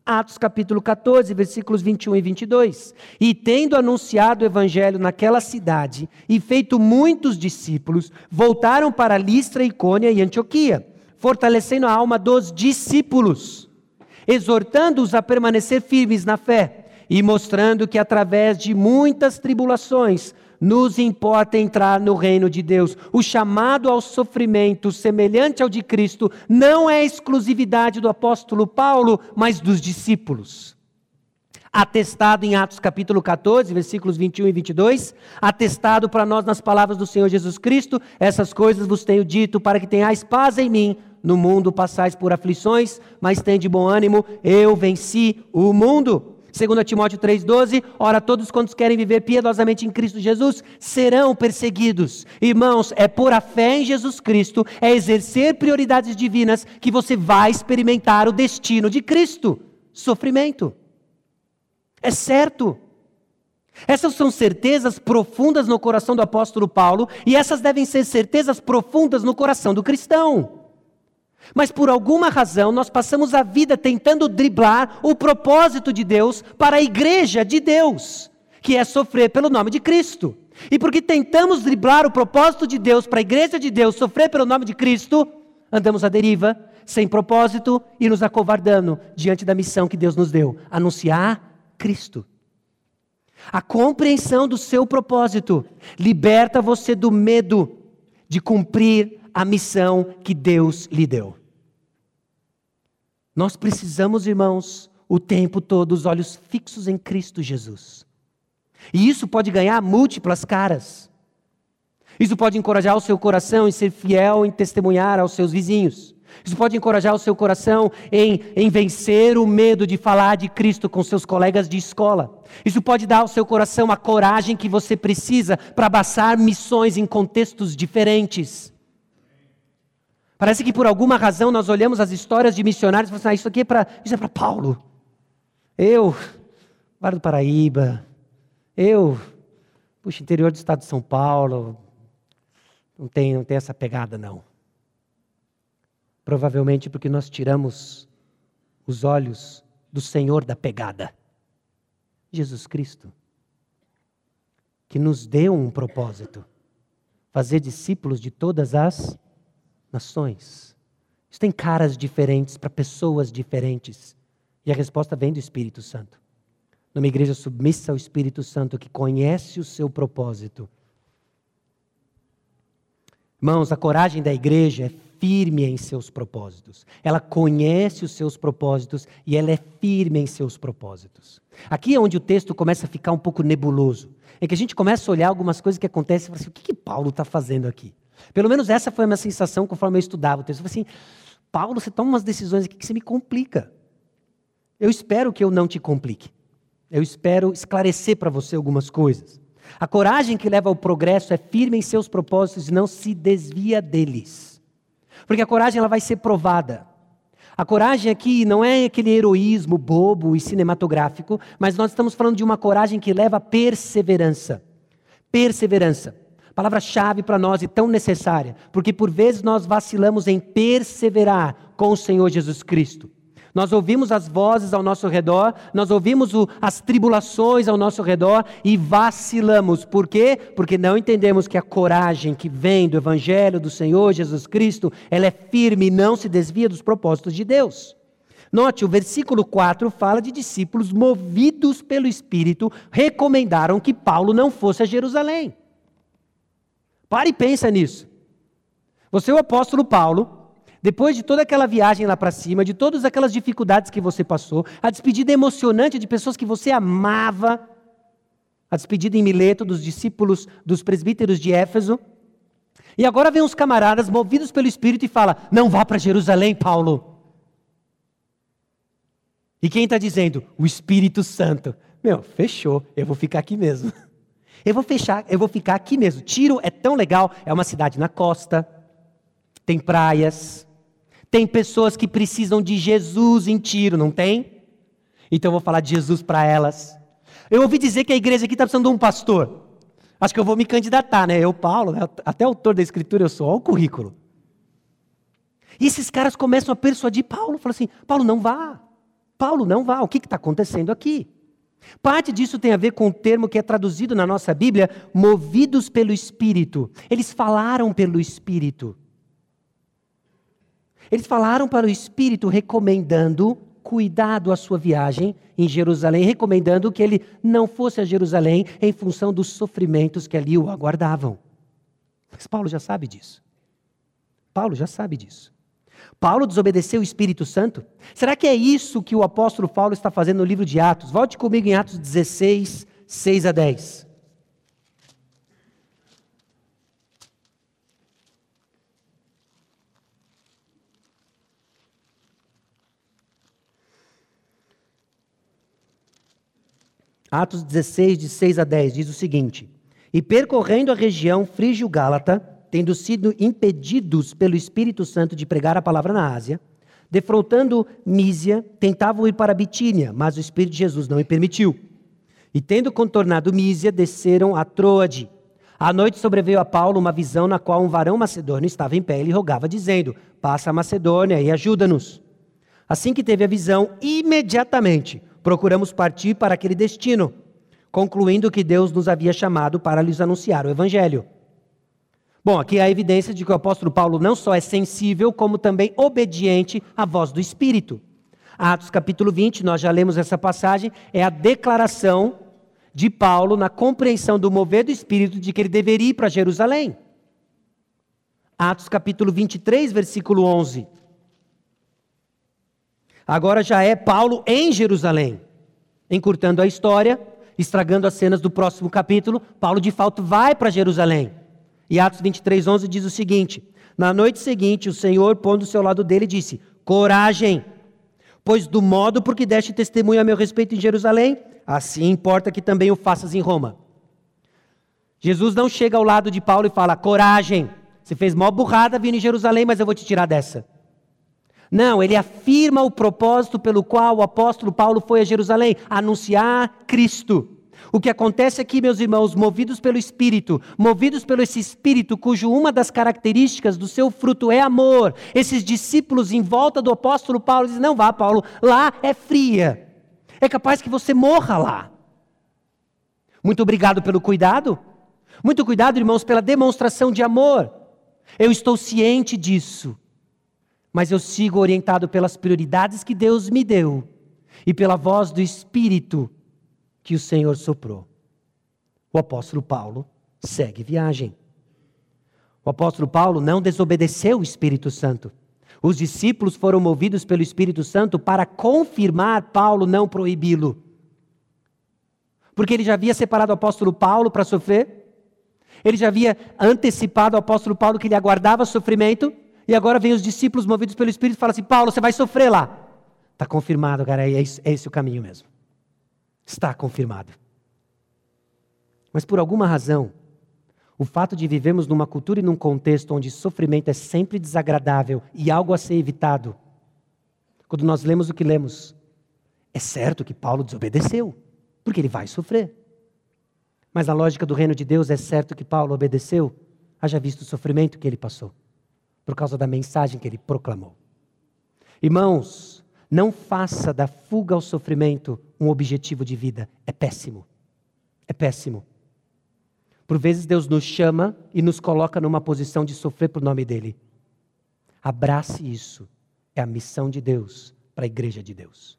Atos capítulo 14, versículos 21 e 22. E tendo anunciado o evangelho naquela cidade e feito muitos discípulos, voltaram para Listra, Icônia e Antioquia, fortalecendo a alma dos discípulos, exortando-os a permanecer firmes na fé e mostrando que através de muitas tribulações nos importa entrar no reino de Deus. O chamado ao sofrimento semelhante ao de Cristo não é exclusividade do apóstolo Paulo, mas dos discípulos atestado em Atos capítulo 14, versículos 21 e 22, atestado para nós nas palavras do Senhor Jesus Cristo, essas coisas vos tenho dito para que tenhais paz em mim. No mundo passais por aflições, mas de bom ânimo, eu venci o mundo. 2 Timóteo 3,12, ora, todos quantos querem viver piedosamente em Cristo Jesus serão perseguidos. Irmãos, é por a fé em Jesus Cristo, é exercer prioridades divinas que você vai experimentar o destino de Cristo: sofrimento. É certo. Essas são certezas profundas no coração do apóstolo Paulo, e essas devem ser certezas profundas no coração do cristão. Mas por alguma razão nós passamos a vida tentando driblar o propósito de Deus para a igreja de Deus, que é sofrer pelo nome de Cristo. E porque tentamos driblar o propósito de Deus para a igreja de Deus sofrer pelo nome de Cristo, andamos à deriva, sem propósito e nos acovardando diante da missão que Deus nos deu anunciar Cristo. A compreensão do seu propósito liberta você do medo de cumprir a missão que Deus lhe deu. Nós precisamos, irmãos, o tempo todo os olhos fixos em Cristo Jesus. E isso pode ganhar múltiplas caras. Isso pode encorajar o seu coração em ser fiel em testemunhar aos seus vizinhos. Isso pode encorajar o seu coração em, em vencer o medo de falar de Cristo com seus colegas de escola. Isso pode dar ao seu coração a coragem que você precisa para abraçar missões em contextos diferentes. Parece que por alguma razão nós olhamos as histórias de missionários e falamos assim, ah, isso aqui é para é Paulo. Eu, Vale do Paraíba, eu, puxa, interior do estado de São Paulo, não tem, não tem essa pegada não. Provavelmente porque nós tiramos os olhos do Senhor da pegada. Jesus Cristo, que nos deu um propósito: fazer discípulos de todas as nações. Isso tem caras diferentes para pessoas diferentes. E a resposta vem do Espírito Santo. Numa igreja submissa ao Espírito Santo que conhece o seu propósito. Irmãos, a coragem da igreja é firme em seus propósitos. Ela conhece os seus propósitos e ela é firme em seus propósitos. Aqui é onde o texto começa a ficar um pouco nebuloso. É que a gente começa a olhar algumas coisas que acontecem e fala assim: o que, que Paulo está fazendo aqui? Pelo menos essa foi a minha sensação conforme eu estudava o texto. Eu falei assim: Paulo, você toma umas decisões aqui que você me complica. Eu espero que eu não te complique. Eu espero esclarecer para você algumas coisas. A coragem que leva ao progresso é firme em seus propósitos e não se desvia deles. Porque a coragem ela vai ser provada. A coragem aqui não é aquele heroísmo bobo e cinematográfico, mas nós estamos falando de uma coragem que leva perseverança. Perseverança. Palavra-chave para nós e tão necessária, porque por vezes nós vacilamos em perseverar com o Senhor Jesus Cristo. Nós ouvimos as vozes ao nosso redor, nós ouvimos o, as tribulações ao nosso redor e vacilamos. Por quê? Porque não entendemos que a coragem que vem do Evangelho do Senhor Jesus Cristo, ela é firme e não se desvia dos propósitos de Deus. Note, o versículo 4 fala de discípulos movidos pelo Espírito, recomendaram que Paulo não fosse a Jerusalém. Pare e pensa nisso. Você o apóstolo Paulo, depois de toda aquela viagem lá para cima, de todas aquelas dificuldades que você passou, a despedida emocionante de pessoas que você amava, a despedida em Mileto dos discípulos dos presbíteros de Éfeso. E agora vem uns camaradas movidos pelo Espírito e fala: "Não vá para Jerusalém, Paulo". E quem está dizendo? O Espírito Santo. Meu, fechou. Eu vou ficar aqui mesmo. Eu vou fechar, eu vou ficar aqui mesmo. Tiro é tão legal, é uma cidade na costa, tem praias, tem pessoas que precisam de Jesus em tiro, não tem? Então eu vou falar de Jesus para elas. Eu ouvi dizer que a igreja aqui está precisando de um pastor. Acho que eu vou me candidatar, né? Eu, Paulo, né? até autor da escritura eu sou, olha o currículo. E esses caras começam a persuadir Paulo, falam assim: Paulo, não vá. Paulo, não vá. O que está acontecendo aqui? Parte disso tem a ver com o termo que é traduzido na nossa Bíblia, movidos pelo Espírito. Eles falaram pelo Espírito. Eles falaram para o Espírito recomendando cuidado à sua viagem em Jerusalém, recomendando que ele não fosse a Jerusalém em função dos sofrimentos que ali o aguardavam. Mas Paulo já sabe disso. Paulo já sabe disso. Paulo desobedeceu o Espírito Santo? Será que é isso que o apóstolo Paulo está fazendo no livro de Atos? Volte comigo em Atos 16, 6 a 10. Atos 16, de 6 a 10, diz o seguinte: E percorrendo a região frígio-gálata, tendo sido impedidos pelo Espírito Santo de pregar a palavra na Ásia, defrontando Mísia, tentavam ir para Bitínia, mas o Espírito de Jesus não o permitiu. E tendo contornado Mísia, desceram a Troade. À noite sobreveio a Paulo uma visão na qual um varão macedônio estava em pé e lhe rogava, dizendo: Passa a Macedônia e ajuda-nos. Assim que teve a visão, imediatamente procuramos partir para aquele destino, concluindo que Deus nos havia chamado para lhes anunciar o Evangelho. Bom, aqui há a evidência de que o apóstolo Paulo não só é sensível, como também obediente à voz do Espírito. Atos capítulo 20, nós já lemos essa passagem, é a declaração de Paulo na compreensão do mover do Espírito de que ele deveria ir para Jerusalém. Atos capítulo 23, versículo 11. Agora já é Paulo em Jerusalém. Encurtando a história, estragando as cenas do próximo capítulo, Paulo de fato vai para Jerusalém. E Atos 23, 11 diz o seguinte: Na noite seguinte, o Senhor, pondo-se ao lado dele, disse: Coragem, pois do modo por que deste testemunho a meu respeito em Jerusalém, assim importa que também o faças em Roma. Jesus não chega ao lado de Paulo e fala: Coragem, você fez mó burrada vindo em Jerusalém, mas eu vou te tirar dessa. Não, ele afirma o propósito pelo qual o apóstolo Paulo foi a Jerusalém anunciar Cristo. O que acontece aqui, meus irmãos, movidos pelo Espírito, movidos pelo esse Espírito, cujo uma das características do seu fruto é amor, esses discípulos em volta do apóstolo Paulo dizem: Não vá, Paulo, lá é fria, é capaz que você morra lá. Muito obrigado pelo cuidado, muito cuidado, irmãos, pela demonstração de amor. Eu estou ciente disso mas eu sigo orientado pelas prioridades que Deus me deu e pela voz do Espírito que o Senhor soprou. O apóstolo Paulo segue viagem. O apóstolo Paulo não desobedeceu o Espírito Santo. Os discípulos foram movidos pelo Espírito Santo para confirmar Paulo, não proibi-lo. Porque ele já havia separado o apóstolo Paulo para sofrer, ele já havia antecipado ao apóstolo Paulo que ele aguardava sofrimento, e agora vem os discípulos movidos pelo Espírito e falam assim: Paulo, você vai sofrer lá. Está confirmado, cara, é, isso, é esse o caminho mesmo. Está confirmado. Mas por alguma razão, o fato de vivemos numa cultura e num contexto onde sofrimento é sempre desagradável e algo a ser evitado, quando nós lemos o que lemos, é certo que Paulo desobedeceu, porque ele vai sofrer. Mas a lógica do reino de Deus é certo que Paulo obedeceu, haja visto o sofrimento que ele passou por causa da mensagem que ele proclamou. Irmãos, não faça da fuga ao sofrimento um objetivo de vida. É péssimo. É péssimo. Por vezes Deus nos chama e nos coloca numa posição de sofrer por nome dele. Abrace isso. É a missão de Deus para a igreja de Deus.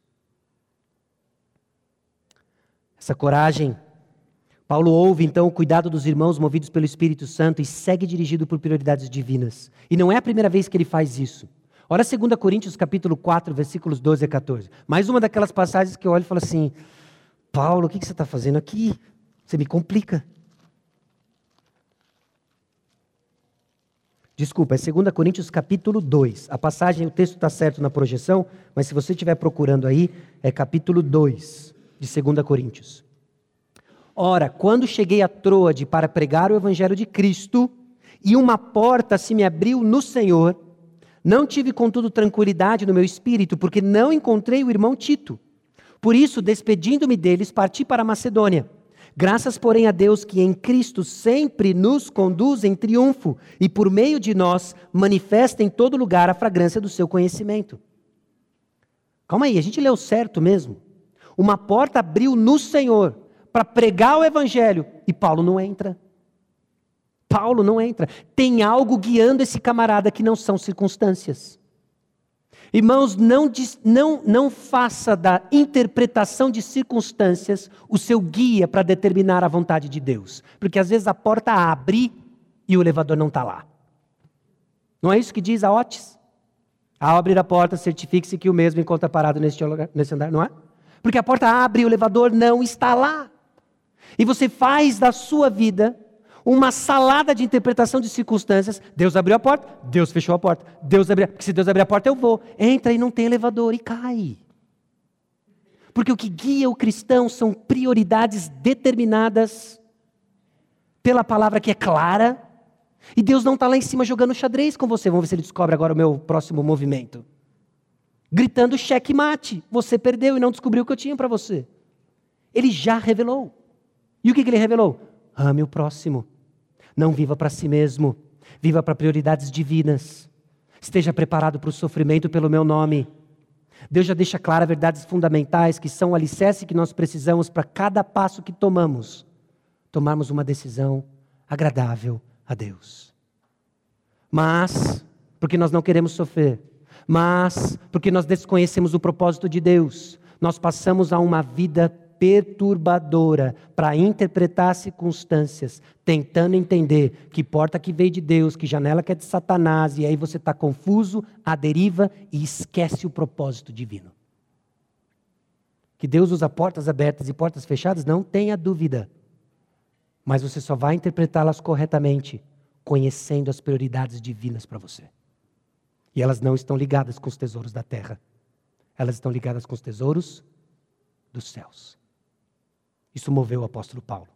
Essa coragem Paulo ouve então o cuidado dos irmãos movidos pelo Espírito Santo e segue dirigido por prioridades divinas. E não é a primeira vez que ele faz isso. Ora 2 Coríntios capítulo 4, versículos 12 a 14. Mais uma daquelas passagens que eu olho e falo assim, Paulo, o que você está fazendo aqui? Você me complica. Desculpa, é 2 Coríntios capítulo 2. A passagem, o texto está certo na projeção, mas se você estiver procurando aí, é capítulo 2 de 2 Coríntios. Ora, quando cheguei a Troade para pregar o evangelho de Cristo, e uma porta se me abriu no Senhor, não tive, contudo, tranquilidade no meu espírito, porque não encontrei o irmão Tito. Por isso, despedindo-me deles, parti para a Macedônia. Graças, porém, a Deus que em Cristo sempre nos conduz em triunfo e por meio de nós manifesta em todo lugar a fragrância do seu conhecimento. Calma aí, a gente leu certo mesmo. Uma porta abriu no Senhor para pregar o evangelho e Paulo não entra. Paulo não entra. Tem algo guiando esse camarada que não são circunstâncias. Irmãos, não, não, não faça da interpretação de circunstâncias o seu guia para determinar a vontade de Deus. Porque às vezes a porta abre e o elevador não está lá. Não é isso que diz a Otis? Ao abrir a porta, certifique-se que o mesmo encontra parado nesse, nesse andar, não é? Porque a porta abre e o elevador não está lá. E você faz da sua vida uma salada de interpretação de circunstâncias. Deus abriu a porta, Deus fechou a porta. Deus abriu, porque se Deus abrir a porta, eu vou. Entra e não tem elevador e cai. Porque o que guia o cristão são prioridades determinadas pela palavra que é clara. E Deus não está lá em cima jogando xadrez com você. Vamos ver se ele descobre agora o meu próximo movimento gritando checkmate. Você perdeu e não descobriu o que eu tinha para você. Ele já revelou. E o que, que ele revelou? Ame o próximo. Não viva para si mesmo. Viva para prioridades divinas. Esteja preparado para o sofrimento pelo meu nome. Deus já deixa claras verdades fundamentais que são o alicerce que nós precisamos para cada passo que tomamos, tomarmos uma decisão agradável a Deus. Mas, porque nós não queremos sofrer, mas porque nós desconhecemos o propósito de Deus, nós passamos a uma vida perturbadora para interpretar circunstâncias, tentando entender que porta que veio de Deus, que janela que é de Satanás, e aí você está confuso, à deriva e esquece o propósito divino. Que Deus usa portas abertas e portas fechadas, não tenha dúvida. Mas você só vai interpretá-las corretamente conhecendo as prioridades divinas para você. E elas não estão ligadas com os tesouros da terra. Elas estão ligadas com os tesouros dos céus. Isso moveu o apóstolo Paulo.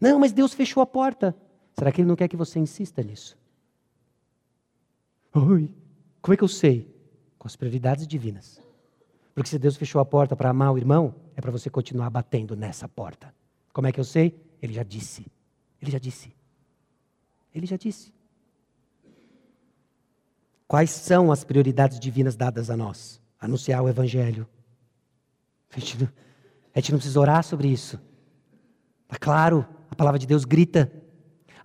Não, mas Deus fechou a porta. Será que ele não quer que você insista nisso? Oi, como é que eu sei? Com as prioridades divinas. Porque se Deus fechou a porta para amar o irmão, é para você continuar batendo nessa porta. Como é que eu sei? Ele já disse. Ele já disse. Ele já disse. Quais são as prioridades divinas dadas a nós? Anunciar o Evangelho. Não, a gente não precisa orar sobre isso. Está claro, a palavra de Deus grita.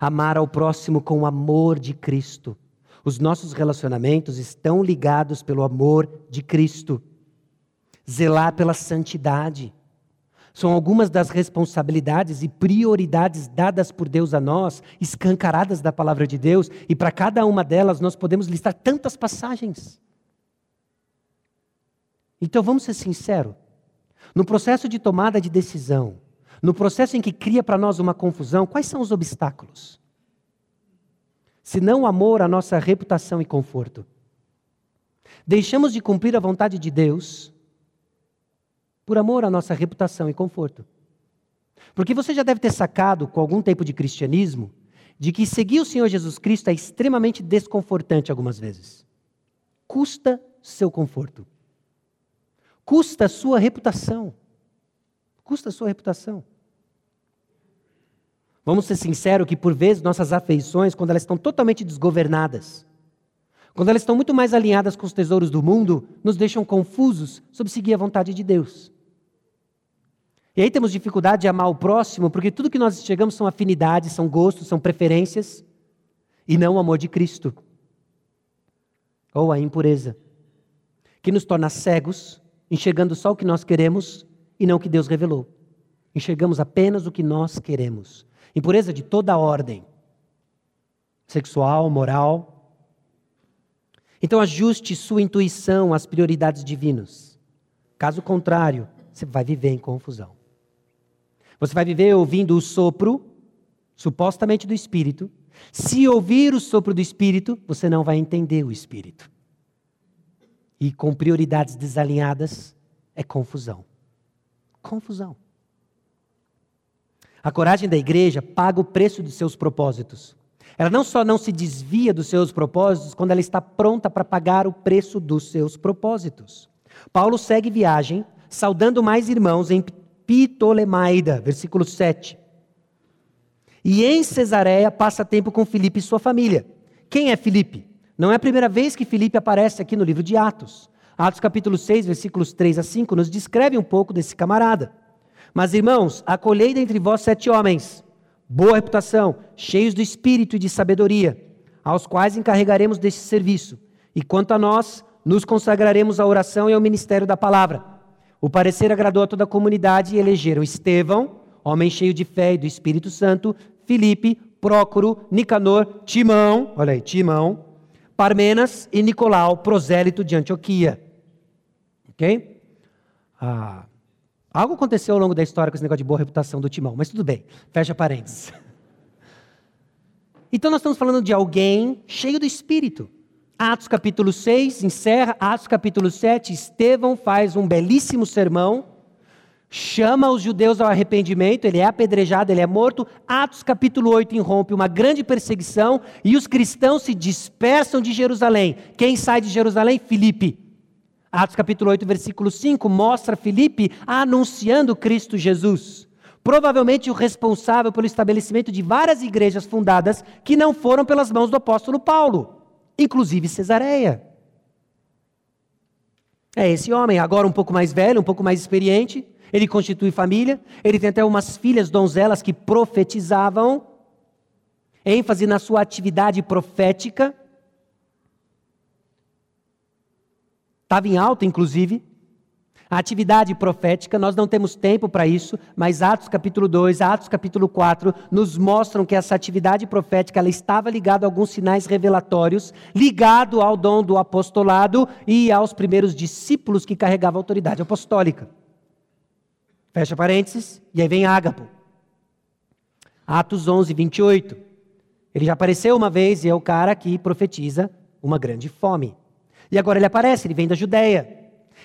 Amar ao próximo com o amor de Cristo. Os nossos relacionamentos estão ligados pelo amor de Cristo. Zelar pela santidade. São algumas das responsabilidades e prioridades dadas por Deus a nós, escancaradas da palavra de Deus, e para cada uma delas nós podemos listar tantas passagens. Então vamos ser sinceros. No processo de tomada de decisão, no processo em que cria para nós uma confusão, quais são os obstáculos? Se não o amor à nossa reputação e conforto. Deixamos de cumprir a vontade de Deus por amor à nossa reputação e conforto. Porque você já deve ter sacado, com algum tempo de cristianismo, de que seguir o Senhor Jesus Cristo é extremamente desconfortante algumas vezes. Custa seu conforto. Custa sua reputação. Custa sua reputação. Vamos ser sinceros que por vezes nossas afeições, quando elas estão totalmente desgovernadas, quando elas estão muito mais alinhadas com os tesouros do mundo, nos deixam confusos sobre seguir a vontade de Deus. E aí temos dificuldade de amar o próximo, porque tudo que nós chegamos são afinidades, são gostos, são preferências, e não o amor de Cristo. Ou a impureza, que nos torna cegos, enxergando só o que nós queremos e não o que Deus revelou. Enxergamos apenas o que nós queremos. Impureza de toda ordem, sexual, moral, então ajuste sua intuição às prioridades divinas. Caso contrário, você vai viver em confusão. Você vai viver ouvindo o sopro, supostamente do Espírito. Se ouvir o sopro do Espírito, você não vai entender o Espírito. E com prioridades desalinhadas, é confusão. Confusão. A coragem da igreja paga o preço de seus propósitos. Ela não só não se desvia dos seus propósitos, quando ela está pronta para pagar o preço dos seus propósitos. Paulo segue viagem, saudando mais irmãos em Ptolemaida, versículo 7. E em Cesareia passa tempo com Filipe e sua família. Quem é Filipe? Não é a primeira vez que Filipe aparece aqui no livro de Atos. Atos capítulo 6, versículos 3 a 5, nos descreve um pouco desse camarada. Mas, irmãos, acolhei dentre vós sete homens boa reputação, cheios do espírito e de sabedoria, aos quais encarregaremos deste serviço. E quanto a nós, nos consagraremos à oração e ao ministério da palavra. O parecer agradou a toda a comunidade e elegeram Estevão, homem cheio de fé e do Espírito Santo, Filipe, Prócoro, Nicanor, Timão, olha aí, Timão, Parmenas e Nicolau, prosélito de Antioquia. Ok? Ah, algo aconteceu ao longo da história com esse negócio de boa reputação do Timão, mas tudo bem, fecha parênteses. Então nós estamos falando de alguém cheio do Espírito. Atos capítulo 6 encerra, Atos capítulo 7, Estevão faz um belíssimo sermão, chama os judeus ao arrependimento, ele é apedrejado, ele é morto. Atos capítulo 8 irrompe uma grande perseguição e os cristãos se dispersam de Jerusalém. Quem sai de Jerusalém? Filipe. Atos capítulo 8, versículo 5 mostra Filipe anunciando Cristo Jesus. Provavelmente o responsável pelo estabelecimento de várias igrejas fundadas que não foram pelas mãos do apóstolo Paulo inclusive Cesareia. É esse homem, agora um pouco mais velho, um pouco mais experiente, ele constitui família, ele tem até umas filhas donzelas que profetizavam, ênfase na sua atividade profética. Estava em alta, inclusive. A atividade profética, nós não temos tempo para isso, mas Atos capítulo 2, Atos capítulo 4 nos mostram que essa atividade profética ela estava ligada a alguns sinais revelatórios, ligado ao dom do apostolado e aos primeiros discípulos que carregavam a autoridade apostólica. Fecha parênteses, e aí vem Ágapo. Atos 11, 28. Ele já apareceu uma vez e é o cara que profetiza uma grande fome. E agora ele aparece, ele vem da Judéia.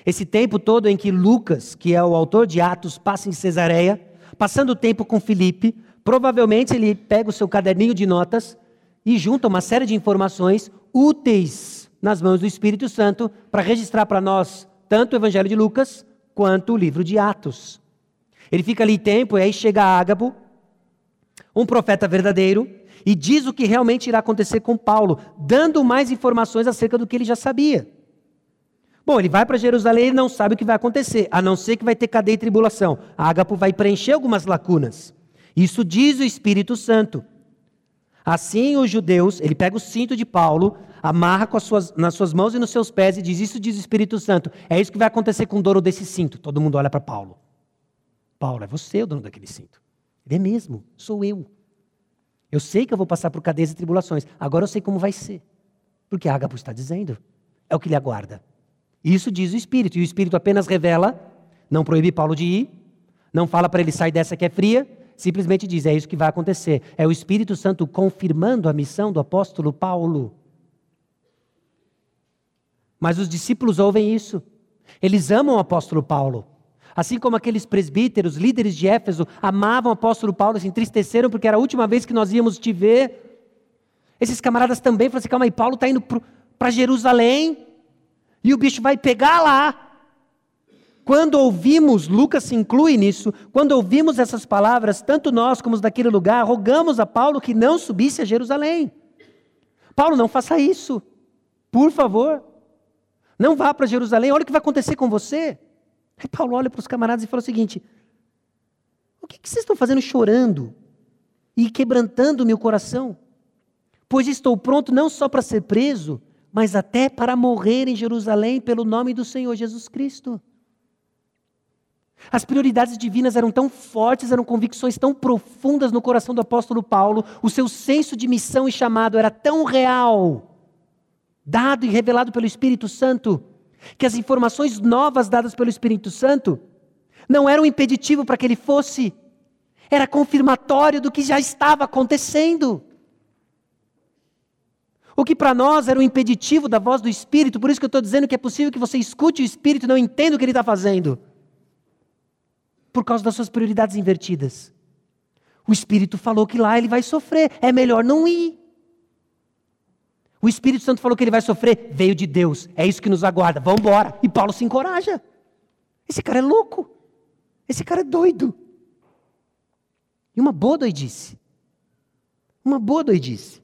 Esse tempo todo em que Lucas, que é o autor de Atos, passa em Cesareia, passando o tempo com Filipe, provavelmente ele pega o seu caderninho de notas e junta uma série de informações úteis nas mãos do Espírito Santo para registrar para nós tanto o Evangelho de Lucas quanto o livro de Atos. Ele fica ali tempo e aí chega Ágabo, um profeta verdadeiro, e diz o que realmente irá acontecer com Paulo, dando mais informações acerca do que ele já sabia. Bom, ele vai para Jerusalém e não sabe o que vai acontecer, a não ser que vai ter cadeia e tribulação. A Ágapo vai preencher algumas lacunas. Isso diz o Espírito Santo. Assim, os judeus, ele pega o cinto de Paulo, amarra suas, nas suas mãos e nos seus pés e diz: Isso diz o Espírito Santo. É isso que vai acontecer com o dono desse cinto. Todo mundo olha para Paulo. Paulo, é você o dono daquele cinto. Ele é mesmo, sou eu. Eu sei que eu vou passar por cadeias e tribulações. Agora eu sei como vai ser. Porque Ágapo está dizendo. É o que lhe aguarda. Isso diz o Espírito. E o Espírito apenas revela, não proíbe Paulo de ir, não fala para ele sair dessa que é fria, simplesmente diz: é isso que vai acontecer. É o Espírito Santo confirmando a missão do apóstolo Paulo. Mas os discípulos ouvem isso. Eles amam o apóstolo Paulo. Assim como aqueles presbíteros, líderes de Éfeso, amavam o apóstolo Paulo, se entristeceram porque era a última vez que nós íamos te ver. Esses camaradas também falaram assim: calma aí, Paulo está indo para Jerusalém. E o bicho vai pegar lá. Quando ouvimos, Lucas se inclui nisso, quando ouvimos essas palavras, tanto nós como os daquele lugar, rogamos a Paulo que não subisse a Jerusalém. Paulo, não faça isso. Por favor. Não vá para Jerusalém, olha o que vai acontecer com você. Aí Paulo olha para os camaradas e fala o seguinte: O que, que vocês estão fazendo chorando e quebrantando meu coração? Pois estou pronto não só para ser preso, mas até para morrer em Jerusalém pelo nome do Senhor Jesus Cristo. As prioridades divinas eram tão fortes, eram convicções tão profundas no coração do apóstolo Paulo, o seu senso de missão e chamado era tão real, dado e revelado pelo Espírito Santo, que as informações novas dadas pelo Espírito Santo não eram impeditivo para que ele fosse, era confirmatório do que já estava acontecendo. O que para nós era um impeditivo da voz do Espírito, por isso que eu estou dizendo que é possível que você escute o Espírito e não entenda o que ele está fazendo. Por causa das suas prioridades invertidas. O Espírito falou que lá ele vai sofrer, é melhor não ir. O Espírito Santo falou que ele vai sofrer, veio de Deus, é isso que nos aguarda, vamos embora. E Paulo se encoraja. Esse cara é louco, esse cara é doido. E uma boa doidice. Uma boa doidice.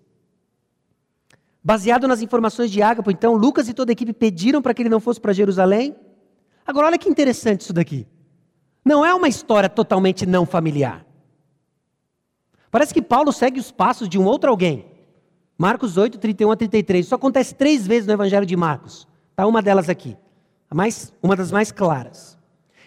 Baseado nas informações de Ágapo, então, Lucas e toda a equipe pediram para que ele não fosse para Jerusalém. Agora, olha que interessante isso daqui. Não é uma história totalmente não familiar. Parece que Paulo segue os passos de um outro alguém. Marcos 8, 31 a 33. Isso acontece três vezes no Evangelho de Marcos. Está uma delas aqui, a mais, uma das mais claras.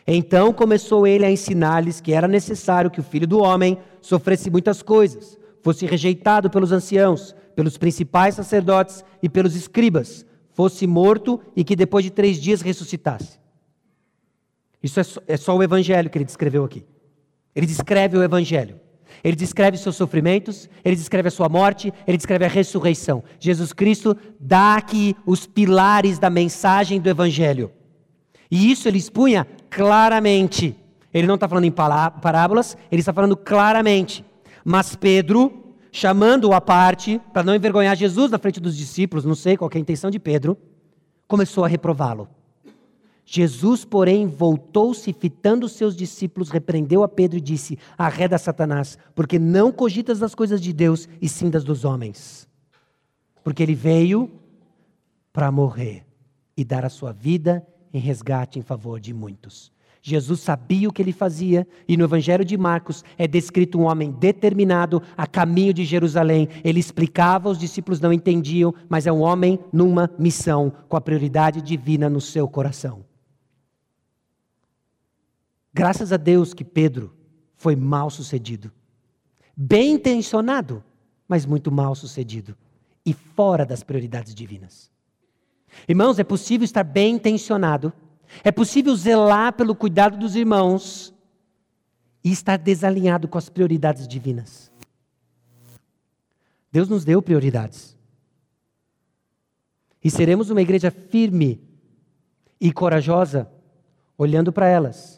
Então começou ele a ensinar-lhes que era necessário que o filho do homem sofresse muitas coisas, fosse rejeitado pelos anciãos, pelos principais sacerdotes e pelos escribas, fosse morto e que depois de três dias ressuscitasse. Isso é só, é só o evangelho que ele descreveu aqui. Ele descreve o evangelho. Ele descreve seus sofrimentos, ele descreve a sua morte, ele descreve a ressurreição. Jesus Cristo dá aqui os pilares da mensagem do Evangelho. E isso ele expunha claramente. Ele não está falando em parábolas, ele está falando claramente. Mas Pedro, chamando-o à parte, para não envergonhar Jesus na frente dos discípulos, não sei qual é a intenção de Pedro, começou a reprová-lo. Jesus, porém, voltou-se, fitando seus discípulos, repreendeu a Pedro e disse: Arreda Satanás, porque não cogitas das coisas de Deus e sim das dos homens. Porque ele veio para morrer e dar a sua vida em resgate em favor de muitos. Jesus sabia o que ele fazia, e no Evangelho de Marcos é descrito um homem determinado a caminho de Jerusalém. Ele explicava, os discípulos não entendiam, mas é um homem numa missão, com a prioridade divina no seu coração. Graças a Deus que Pedro foi mal sucedido. Bem intencionado, mas muito mal sucedido. E fora das prioridades divinas. Irmãos, é possível estar bem intencionado é possível zelar pelo cuidado dos irmãos e estar desalinhado com as prioridades divinas. Deus nos deu prioridades. E seremos uma igreja firme e corajosa, olhando para elas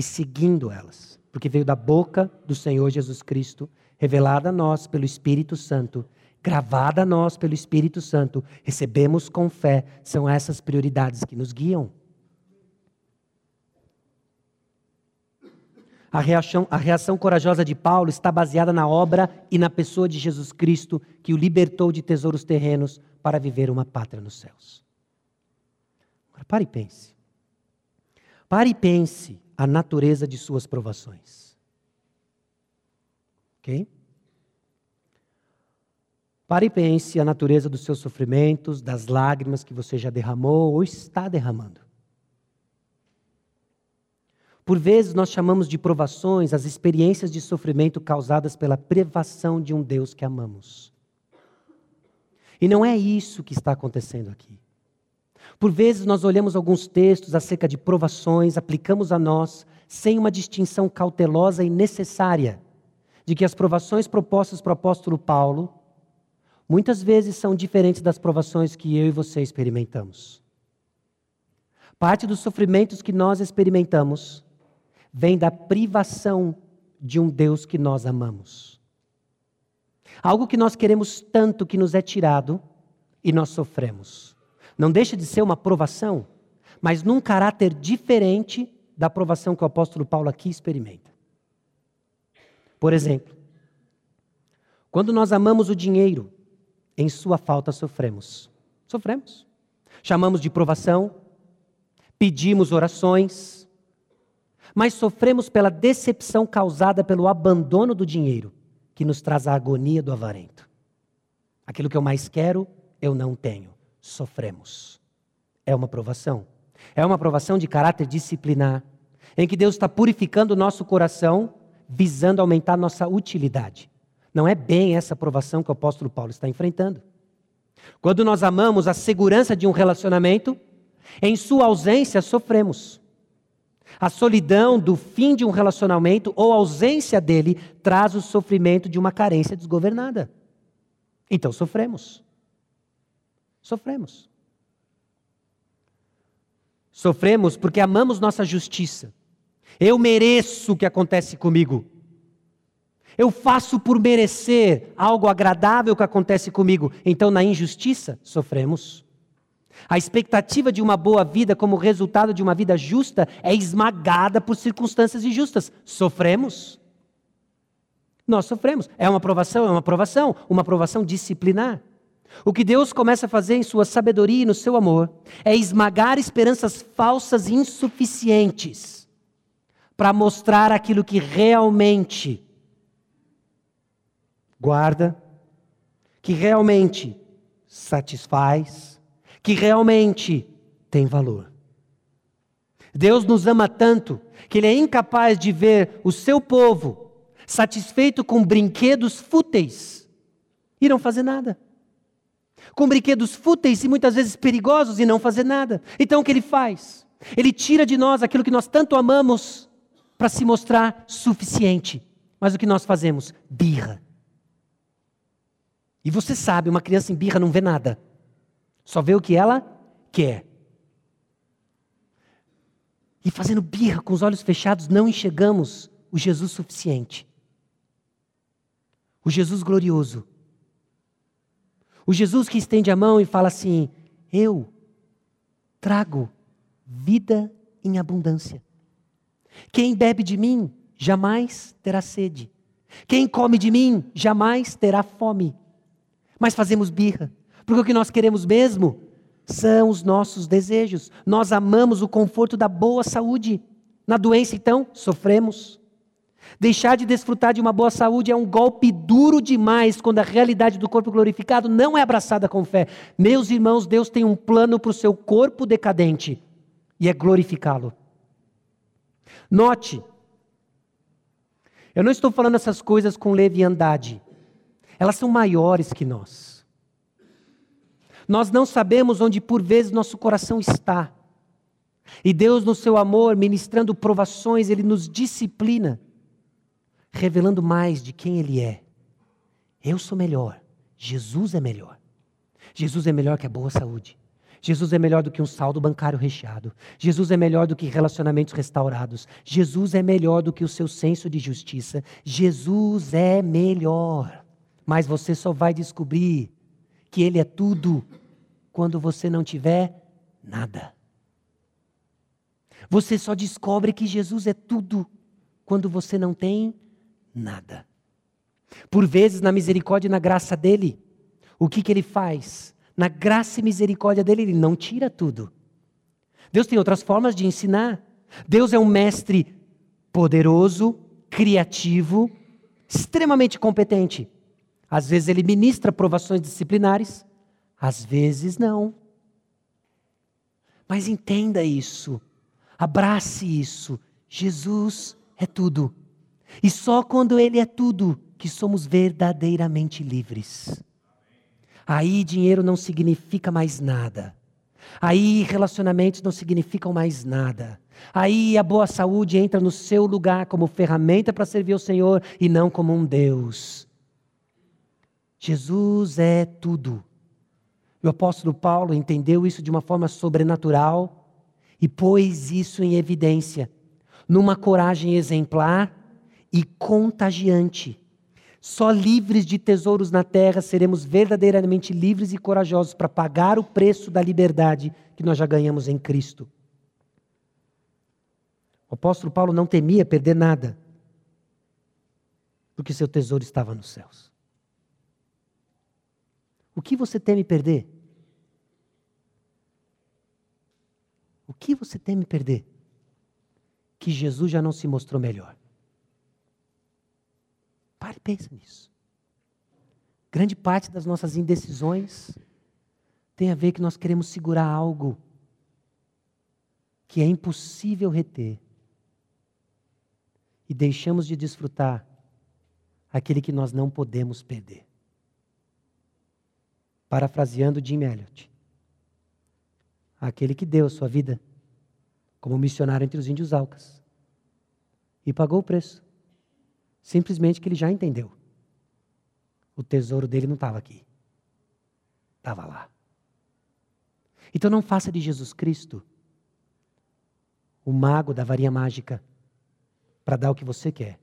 e seguindo elas, porque veio da boca do Senhor Jesus Cristo, revelada a nós pelo Espírito Santo, gravada a nós pelo Espírito Santo, recebemos com fé, são essas prioridades que nos guiam. A reação, a reação corajosa de Paulo está baseada na obra e na pessoa de Jesus Cristo, que o libertou de tesouros terrenos para viver uma pátria nos céus. Agora, pare e pense. Pare e pense a natureza de suas provações. Ok? Pare e pense a natureza dos seus sofrimentos, das lágrimas que você já derramou ou está derramando. Por vezes nós chamamos de provações as experiências de sofrimento causadas pela privação de um Deus que amamos. E não é isso que está acontecendo aqui. Por vezes nós olhamos alguns textos acerca de provações, aplicamos a nós, sem uma distinção cautelosa e necessária de que as provações propostas para o apóstolo Paulo muitas vezes são diferentes das provações que eu e você experimentamos. Parte dos sofrimentos que nós experimentamos vem da privação de um Deus que nós amamos. Algo que nós queremos tanto que nos é tirado e nós sofremos. Não deixa de ser uma provação, mas num caráter diferente da provação que o apóstolo Paulo aqui experimenta. Por exemplo, quando nós amamos o dinheiro, em sua falta sofremos. Sofremos. Chamamos de provação, pedimos orações, mas sofremos pela decepção causada pelo abandono do dinheiro, que nos traz a agonia do avarento. Aquilo que eu mais quero, eu não tenho. Sofremos. É uma provação. É uma provação de caráter disciplinar, em que Deus está purificando o nosso coração, visando aumentar nossa utilidade. Não é bem essa provação que o apóstolo Paulo está enfrentando. Quando nós amamos a segurança de um relacionamento, em sua ausência sofremos. A solidão do fim de um relacionamento ou ausência dele traz o sofrimento de uma carência desgovernada. Então sofremos. Sofremos. Sofremos porque amamos nossa justiça. Eu mereço o que acontece comigo. Eu faço por merecer algo agradável que acontece comigo. Então, na injustiça, sofremos. A expectativa de uma boa vida como resultado de uma vida justa é esmagada por circunstâncias injustas. Sofremos. Nós sofremos. É uma aprovação, é uma aprovação, uma aprovação disciplinar. O que Deus começa a fazer em sua sabedoria e no seu amor é esmagar esperanças falsas e insuficientes para mostrar aquilo que realmente guarda, que realmente satisfaz, que realmente tem valor. Deus nos ama tanto que Ele é incapaz de ver o seu povo satisfeito com brinquedos fúteis e não fazer nada. Com brinquedos fúteis e muitas vezes perigosos e não fazer nada. Então o que Ele faz? Ele tira de nós aquilo que nós tanto amamos para se mostrar suficiente. Mas o que nós fazemos? Birra. E você sabe, uma criança em birra não vê nada. Só vê o que ela quer. E fazendo birra com os olhos fechados, não enxergamos o Jesus suficiente. O Jesus glorioso. O Jesus que estende a mão e fala assim: Eu trago vida em abundância. Quem bebe de mim jamais terá sede. Quem come de mim jamais terá fome. Mas fazemos birra, porque o que nós queremos mesmo são os nossos desejos. Nós amamos o conforto da boa saúde. Na doença, então, sofremos. Deixar de desfrutar de uma boa saúde é um golpe duro demais quando a realidade do corpo glorificado não é abraçada com fé. Meus irmãos, Deus tem um plano para o seu corpo decadente e é glorificá-lo. Note, eu não estou falando essas coisas com leviandade, elas são maiores que nós. Nós não sabemos onde por vezes nosso coração está. E Deus, no seu amor, ministrando provações, Ele nos disciplina, revelando mais de quem Ele é. Eu sou melhor, Jesus é melhor. Jesus é melhor que a boa saúde. Jesus é melhor do que um saldo bancário recheado. Jesus é melhor do que relacionamentos restaurados. Jesus é melhor do que o seu senso de justiça. Jesus é melhor. Mas você só vai descobrir que Ele é tudo quando você não tiver nada. Você só descobre que Jesus é tudo quando você não tem nada. Por vezes, na misericórdia e na graça dele, o que, que ele faz? na graça e misericórdia dele, ele não tira tudo. Deus tem outras formas de ensinar. Deus é um mestre poderoso, criativo, extremamente competente. Às vezes ele ministra provações disciplinares, às vezes não. Mas entenda isso, abrace isso. Jesus é tudo. E só quando Ele é tudo que somos verdadeiramente livres. Aí dinheiro não significa mais nada. Aí relacionamentos não significam mais nada. Aí a boa saúde entra no seu lugar como ferramenta para servir o Senhor e não como um Deus. Jesus é tudo. O apóstolo Paulo entendeu isso de uma forma sobrenatural e pôs isso em evidência, numa coragem exemplar e contagiante. Só livres de tesouros na terra seremos verdadeiramente livres e corajosos para pagar o preço da liberdade que nós já ganhamos em Cristo. O apóstolo Paulo não temia perder nada, porque seu tesouro estava nos céus. O que você teme perder? O que você teme perder? Que Jesus já não se mostrou melhor. Pare e pense nisso. Grande parte das nossas indecisões tem a ver que nós queremos segurar algo que é impossível reter. E deixamos de desfrutar aquele que nós não podemos perder. Parafraseando Jim Elliot, aquele que deu a sua vida como missionário entre os índios Alcas e pagou o preço Simplesmente que ele já entendeu. O tesouro dele não estava aqui. Estava lá. Então não faça de Jesus Cristo o mago da varinha mágica para dar o que você quer,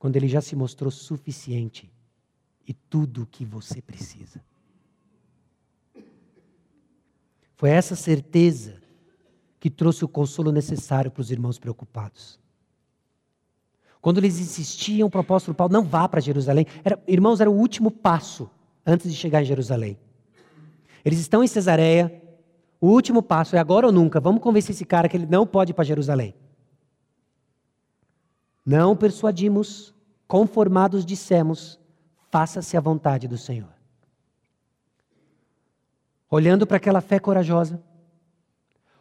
quando ele já se mostrou suficiente e tudo o que você precisa. Foi essa certeza que trouxe o consolo necessário para os irmãos preocupados. Quando eles insistiam o apóstolo Paulo, não vá para Jerusalém. Era, irmãos, era o último passo antes de chegar em Jerusalém. Eles estão em Cesareia, o último passo é agora ou nunca. Vamos convencer esse cara que ele não pode ir para Jerusalém. Não persuadimos, conformados dissemos, faça-se a vontade do Senhor. Olhando para aquela fé corajosa,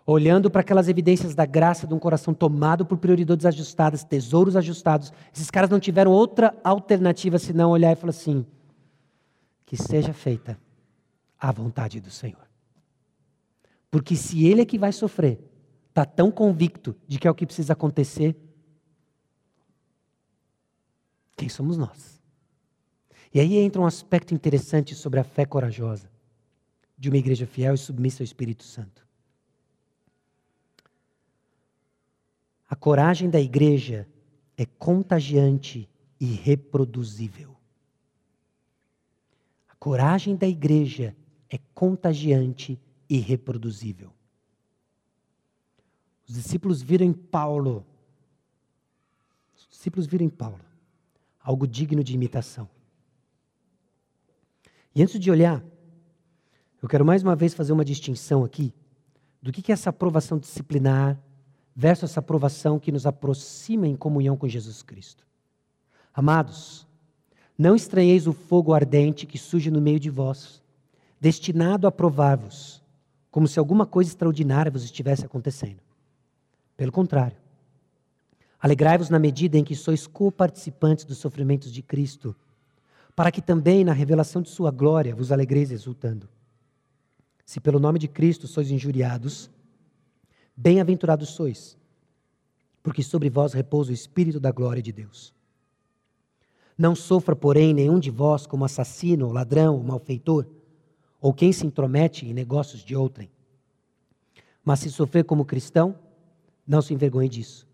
olhando para aquelas evidências da graça de um coração tomado por prioridades ajustadas, tesouros ajustados, esses caras não tiveram outra alternativa senão olhar e falar assim: que seja feita a vontade do Senhor. Porque se ele é que vai sofrer, está tão convicto de que é o que precisa acontecer, quem somos nós? E aí entra um aspecto interessante sobre a fé corajosa de uma igreja fiel e submissa ao Espírito Santo. A coragem da igreja é contagiante e reproduzível. A coragem da igreja é contagiante e reproduzível. Os discípulos viram em Paulo, os discípulos viram em Paulo algo digno de imitação. E antes de olhar, eu quero mais uma vez fazer uma distinção aqui do que é essa aprovação disciplinar versus essa aprovação que nos aproxima em comunhão com Jesus Cristo. Amados, não estranheis o fogo ardente que surge no meio de vós, destinado a provar-vos, como se alguma coisa extraordinária vos estivesse acontecendo. Pelo contrário, alegrai-vos na medida em que sois co-participantes dos sofrimentos de Cristo, para que também na revelação de Sua glória vos alegreis exultando. Se pelo nome de Cristo sois injuriados, Bem-aventurados sois, porque sobre vós repousa o Espírito da glória de Deus. Não sofra, porém, nenhum de vós como assassino, ou ladrão, ou malfeitor, ou quem se intromete em negócios de outrem. Mas se sofrer como cristão, não se envergonhe disso.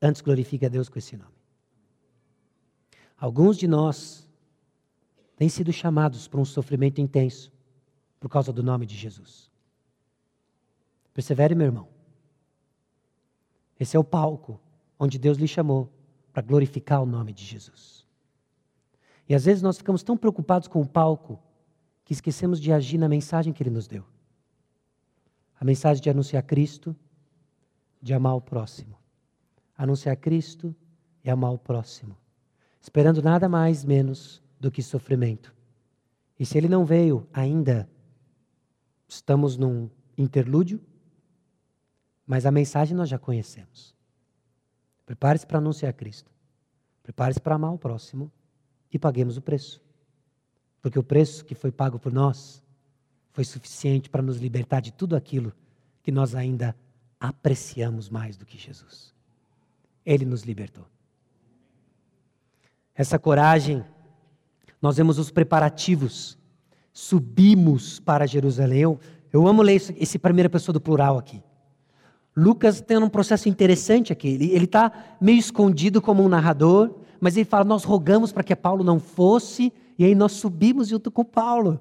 Antes glorifique a Deus com esse nome. Alguns de nós têm sido chamados para um sofrimento intenso por causa do nome de Jesus. Persevere, meu irmão. Esse é o palco onde Deus lhe chamou para glorificar o nome de Jesus. E às vezes nós ficamos tão preocupados com o palco que esquecemos de agir na mensagem que Ele nos deu. A mensagem de anunciar Cristo, de amar o próximo. Anunciar Cristo e amar o próximo. Esperando nada mais menos do que sofrimento. E se Ele não veio ainda, estamos num interlúdio mas a mensagem nós já conhecemos. Prepare-se para anunciar Cristo. Prepare-se para amar o próximo e paguemos o preço. Porque o preço que foi pago por nós foi suficiente para nos libertar de tudo aquilo que nós ainda apreciamos mais do que Jesus. Ele nos libertou. Essa coragem, nós vemos os preparativos. Subimos para Jerusalém. Eu, eu amo ler esse, esse primeira pessoa do plural aqui. Lucas tem um processo interessante aqui. Ele está meio escondido como um narrador, mas ele fala: Nós rogamos para que Paulo não fosse, e aí nós subimos junto com Paulo.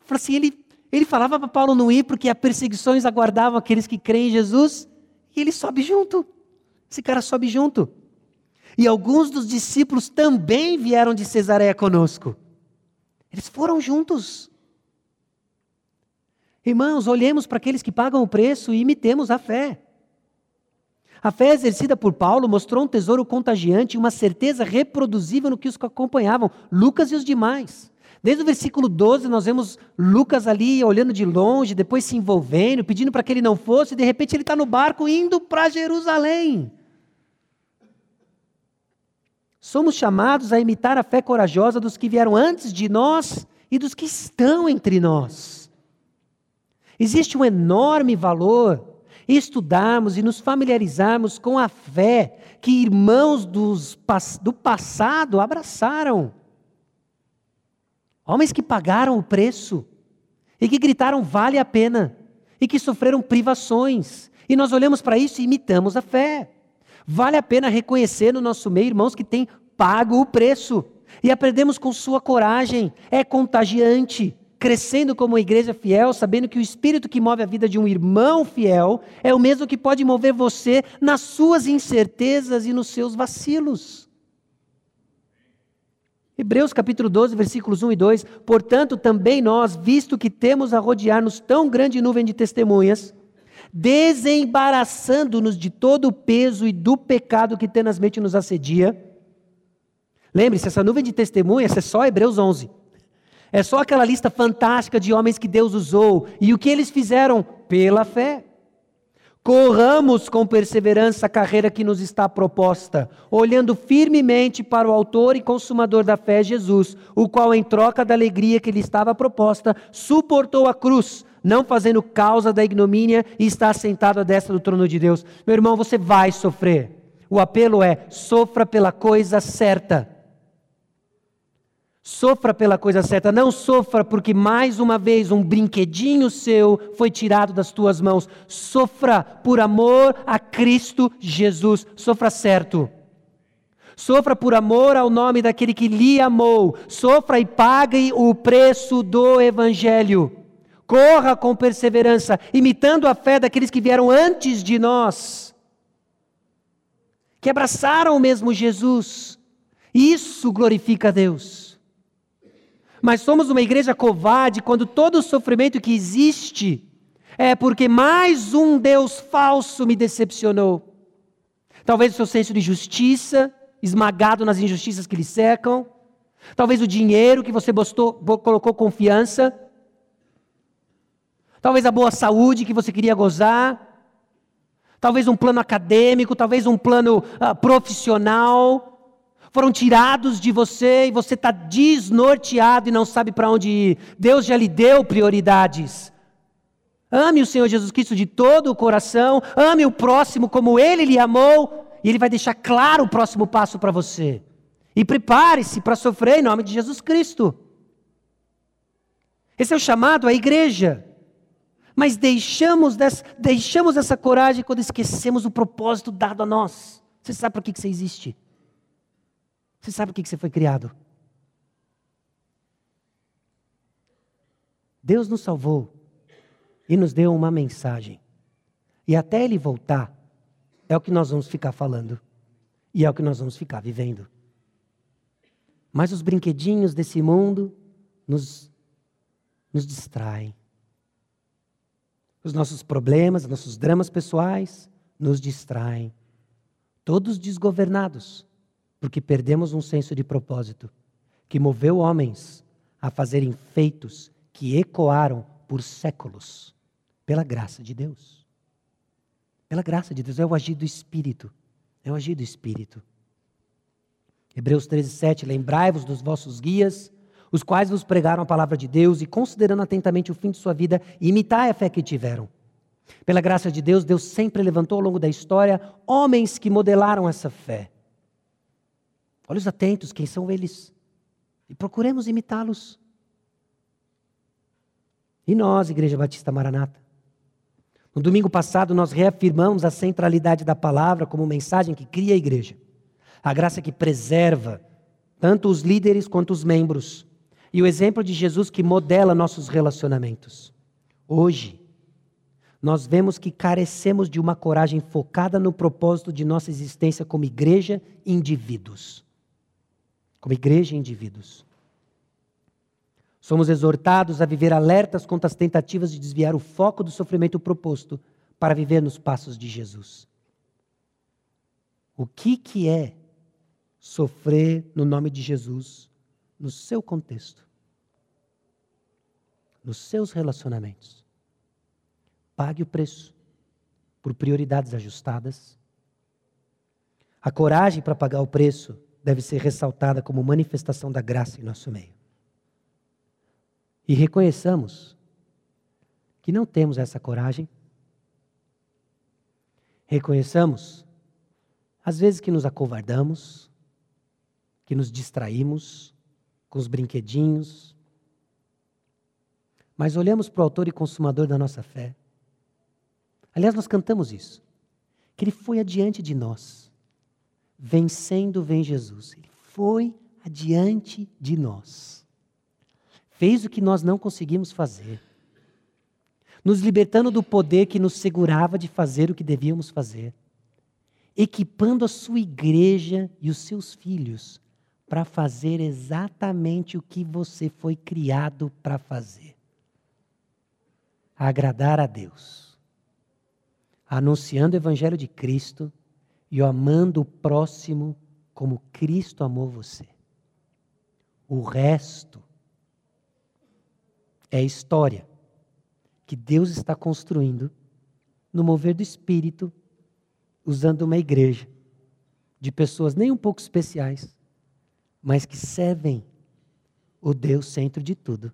Fala assim, ele, ele falava para Paulo não ir porque as perseguições aguardavam aqueles que creem em Jesus, e ele sobe junto. Esse cara sobe junto. E alguns dos discípulos também vieram de Cesareia conosco. Eles foram juntos. Irmãos, olhemos para aqueles que pagam o preço e imitemos a fé. A fé exercida por Paulo mostrou um tesouro contagiante e uma certeza reproduzível no que os acompanhavam, Lucas e os demais. Desde o versículo 12, nós vemos Lucas ali olhando de longe, depois se envolvendo, pedindo para que ele não fosse, e de repente ele está no barco indo para Jerusalém. Somos chamados a imitar a fé corajosa dos que vieram antes de nós e dos que estão entre nós. Existe um enorme valor estudarmos e nos familiarizarmos com a fé que irmãos dos, do passado abraçaram. Homens que pagaram o preço e que gritaram vale a pena e que sofreram privações. E nós olhamos para isso e imitamos a fé. Vale a pena reconhecer no nosso meio irmãos que têm pago o preço e aprendemos com sua coragem, é contagiante crescendo como igreja fiel, sabendo que o espírito que move a vida de um irmão fiel é o mesmo que pode mover você nas suas incertezas e nos seus vacilos. Hebreus capítulo 12, versículos 1 e 2: Portanto, também nós, visto que temos a rodear-nos tão grande nuvem de testemunhas, desembaraçando-nos de todo o peso e do pecado que tenazmente nos assedia. Lembre-se, essa nuvem de testemunhas é só Hebreus 11. É só aquela lista fantástica de homens que Deus usou e o que eles fizeram pela fé. Corramos com perseverança a carreira que nos está proposta, olhando firmemente para o Autor e Consumador da fé, Jesus, o qual, em troca da alegria que lhe estava proposta, suportou a cruz, não fazendo causa da ignomínia e está sentado à destra do trono de Deus. Meu irmão, você vai sofrer. O apelo é: sofra pela coisa certa. Sofra pela coisa certa, não sofra porque mais uma vez um brinquedinho seu foi tirado das tuas mãos. Sofra por amor a Cristo Jesus. Sofra certo. Sofra por amor ao nome daquele que lhe amou. Sofra e pague o preço do Evangelho. Corra com perseverança, imitando a fé daqueles que vieram antes de nós, que abraçaram o mesmo Jesus. Isso glorifica a Deus mas somos uma igreja covarde quando todo o sofrimento que existe é porque mais um Deus falso me decepcionou. Talvez o seu senso de justiça, esmagado nas injustiças que lhe cercam. Talvez o dinheiro que você colocou confiança. Talvez a boa saúde que você queria gozar. Talvez um plano acadêmico, talvez um plano uh, profissional foram tirados de você e você está desnorteado e não sabe para onde ir. Deus já lhe deu prioridades. Ame o Senhor Jesus Cristo de todo o coração, ame o próximo como ele lhe amou, e ele vai deixar claro o próximo passo para você. E prepare-se para sofrer em nome de Jesus Cristo. Esse é o chamado à igreja. Mas deixamos, dessa, deixamos essa coragem quando esquecemos o propósito dado a nós. Você sabe para que você existe? Você sabe o que você foi criado? Deus nos salvou e nos deu uma mensagem. E até Ele voltar, é o que nós vamos ficar falando. E é o que nós vamos ficar vivendo. Mas os brinquedinhos desse mundo nos, nos distraem. Os nossos problemas, nossos dramas pessoais nos distraem. Todos desgovernados porque perdemos um senso de propósito que moveu homens a fazerem feitos que ecoaram por séculos, pela graça de Deus. Pela graça de Deus, é o agir do Espírito. É o agir do Espírito. Hebreus 13, 7. Lembrai-vos dos vossos guias, os quais vos pregaram a palavra de Deus, e considerando atentamente o fim de sua vida, imitai a fé que tiveram. Pela graça de Deus, Deus sempre levantou ao longo da história homens que modelaram essa fé. Olhos atentos, quem são eles? E procuremos imitá-los. E nós, Igreja Batista Maranata? No domingo passado, nós reafirmamos a centralidade da palavra como mensagem que cria a igreja. A graça que preserva tanto os líderes quanto os membros. E o exemplo de Jesus que modela nossos relacionamentos. Hoje, nós vemos que carecemos de uma coragem focada no propósito de nossa existência como igreja e indivíduos como igreja e indivíduos. Somos exortados a viver alertas contra as tentativas de desviar o foco do sofrimento proposto para viver nos passos de Jesus. O que, que é sofrer no nome de Jesus no seu contexto, nos seus relacionamentos? Pague o preço por prioridades ajustadas. A coragem para pagar o preço deve ser ressaltada como manifestação da graça em nosso meio. E reconheçamos que não temos essa coragem. Reconheçamos, às vezes, que nos acovardamos, que nos distraímos com os brinquedinhos, mas olhamos para o autor e consumador da nossa fé. Aliás, nós cantamos isso, que ele foi adiante de nós vencendo vem Jesus. Ele foi adiante de nós. Fez o que nós não conseguimos fazer. Nos libertando do poder que nos segurava de fazer o que devíamos fazer. Equipando a sua igreja e os seus filhos para fazer exatamente o que você foi criado para fazer. Agradar a Deus. Anunciando o Evangelho de Cristo e amando o próximo como Cristo amou você. O resto é história que Deus está construindo no mover do Espírito, usando uma igreja de pessoas nem um pouco especiais, mas que servem o Deus centro de tudo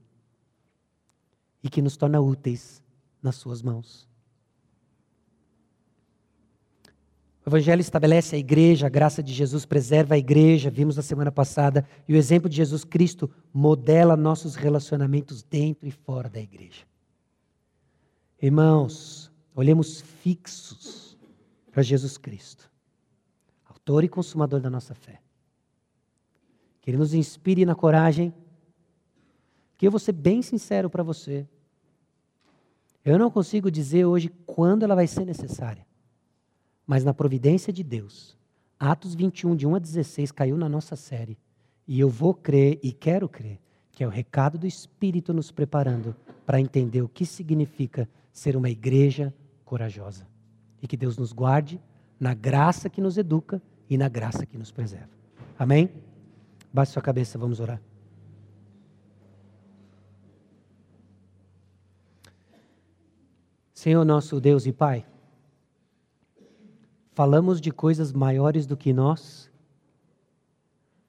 e que nos torna úteis nas Suas mãos. O Evangelho estabelece a igreja, a graça de Jesus preserva a igreja, vimos na semana passada, e o exemplo de Jesus Cristo modela nossos relacionamentos dentro e fora da igreja. Irmãos, olhemos fixos para Jesus Cristo, autor e consumador da nossa fé. Que Ele nos inspire na coragem, que eu vou ser bem sincero para você. Eu não consigo dizer hoje quando ela vai ser necessária, mas na providência de Deus. Atos 21, de 1 a 16, caiu na nossa série. E eu vou crer e quero crer que é o recado do Espírito nos preparando para entender o que significa ser uma igreja corajosa. E que Deus nos guarde na graça que nos educa e na graça que nos preserva. Amém? Baixe sua cabeça, vamos orar. Senhor nosso Deus e Pai, falamos de coisas maiores do que nós,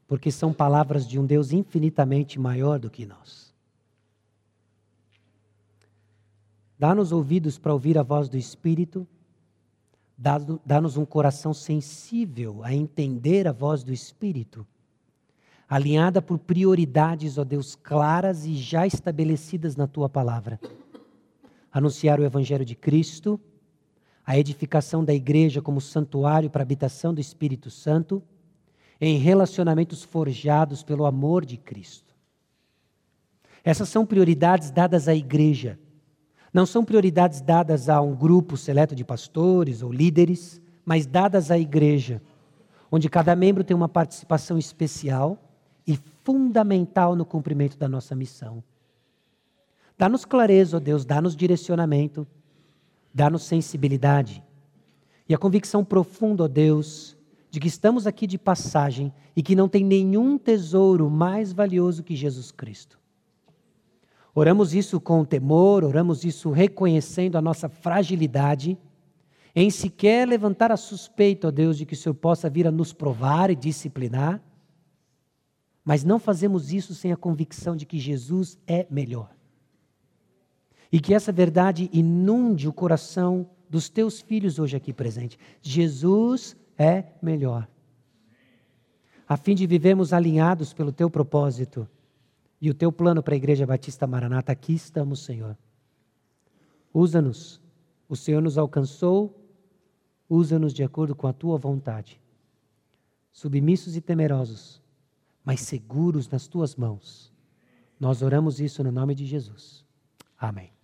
porque são palavras de um Deus infinitamente maior do que nós. Dá-nos ouvidos para ouvir a voz do Espírito, dá-nos um coração sensível a entender a voz do Espírito, alinhada por prioridades, ó Deus, claras e já estabelecidas na tua palavra. Anunciar o Evangelho de Cristo, a edificação da igreja como santuário para a habitação do Espírito Santo, em relacionamentos forjados pelo amor de Cristo. Essas são prioridades dadas à igreja não são prioridades dadas a um grupo seleto de pastores ou líderes, mas dadas à igreja, onde cada membro tem uma participação especial e fundamental no cumprimento da nossa missão. Dá-nos clareza, ó Deus, dá-nos direcionamento, dá-nos sensibilidade e a convicção profunda, ó Deus, de que estamos aqui de passagem e que não tem nenhum tesouro mais valioso que Jesus Cristo. Oramos isso com temor, oramos isso reconhecendo a nossa fragilidade, em sequer levantar a suspeita, ó Deus, de que o Senhor possa vir a nos provar e disciplinar, mas não fazemos isso sem a convicção de que Jesus é melhor. E que essa verdade inunde o coração dos teus filhos hoje aqui presentes. Jesus é melhor. A fim de vivermos alinhados pelo teu propósito e o teu plano para a Igreja Batista Maranata, aqui estamos, Senhor. Usa-nos. O Senhor nos alcançou, usa-nos de acordo com a tua vontade. Submissos e temerosos, mas seguros nas tuas mãos. Nós oramos isso no nome de Jesus. Amém.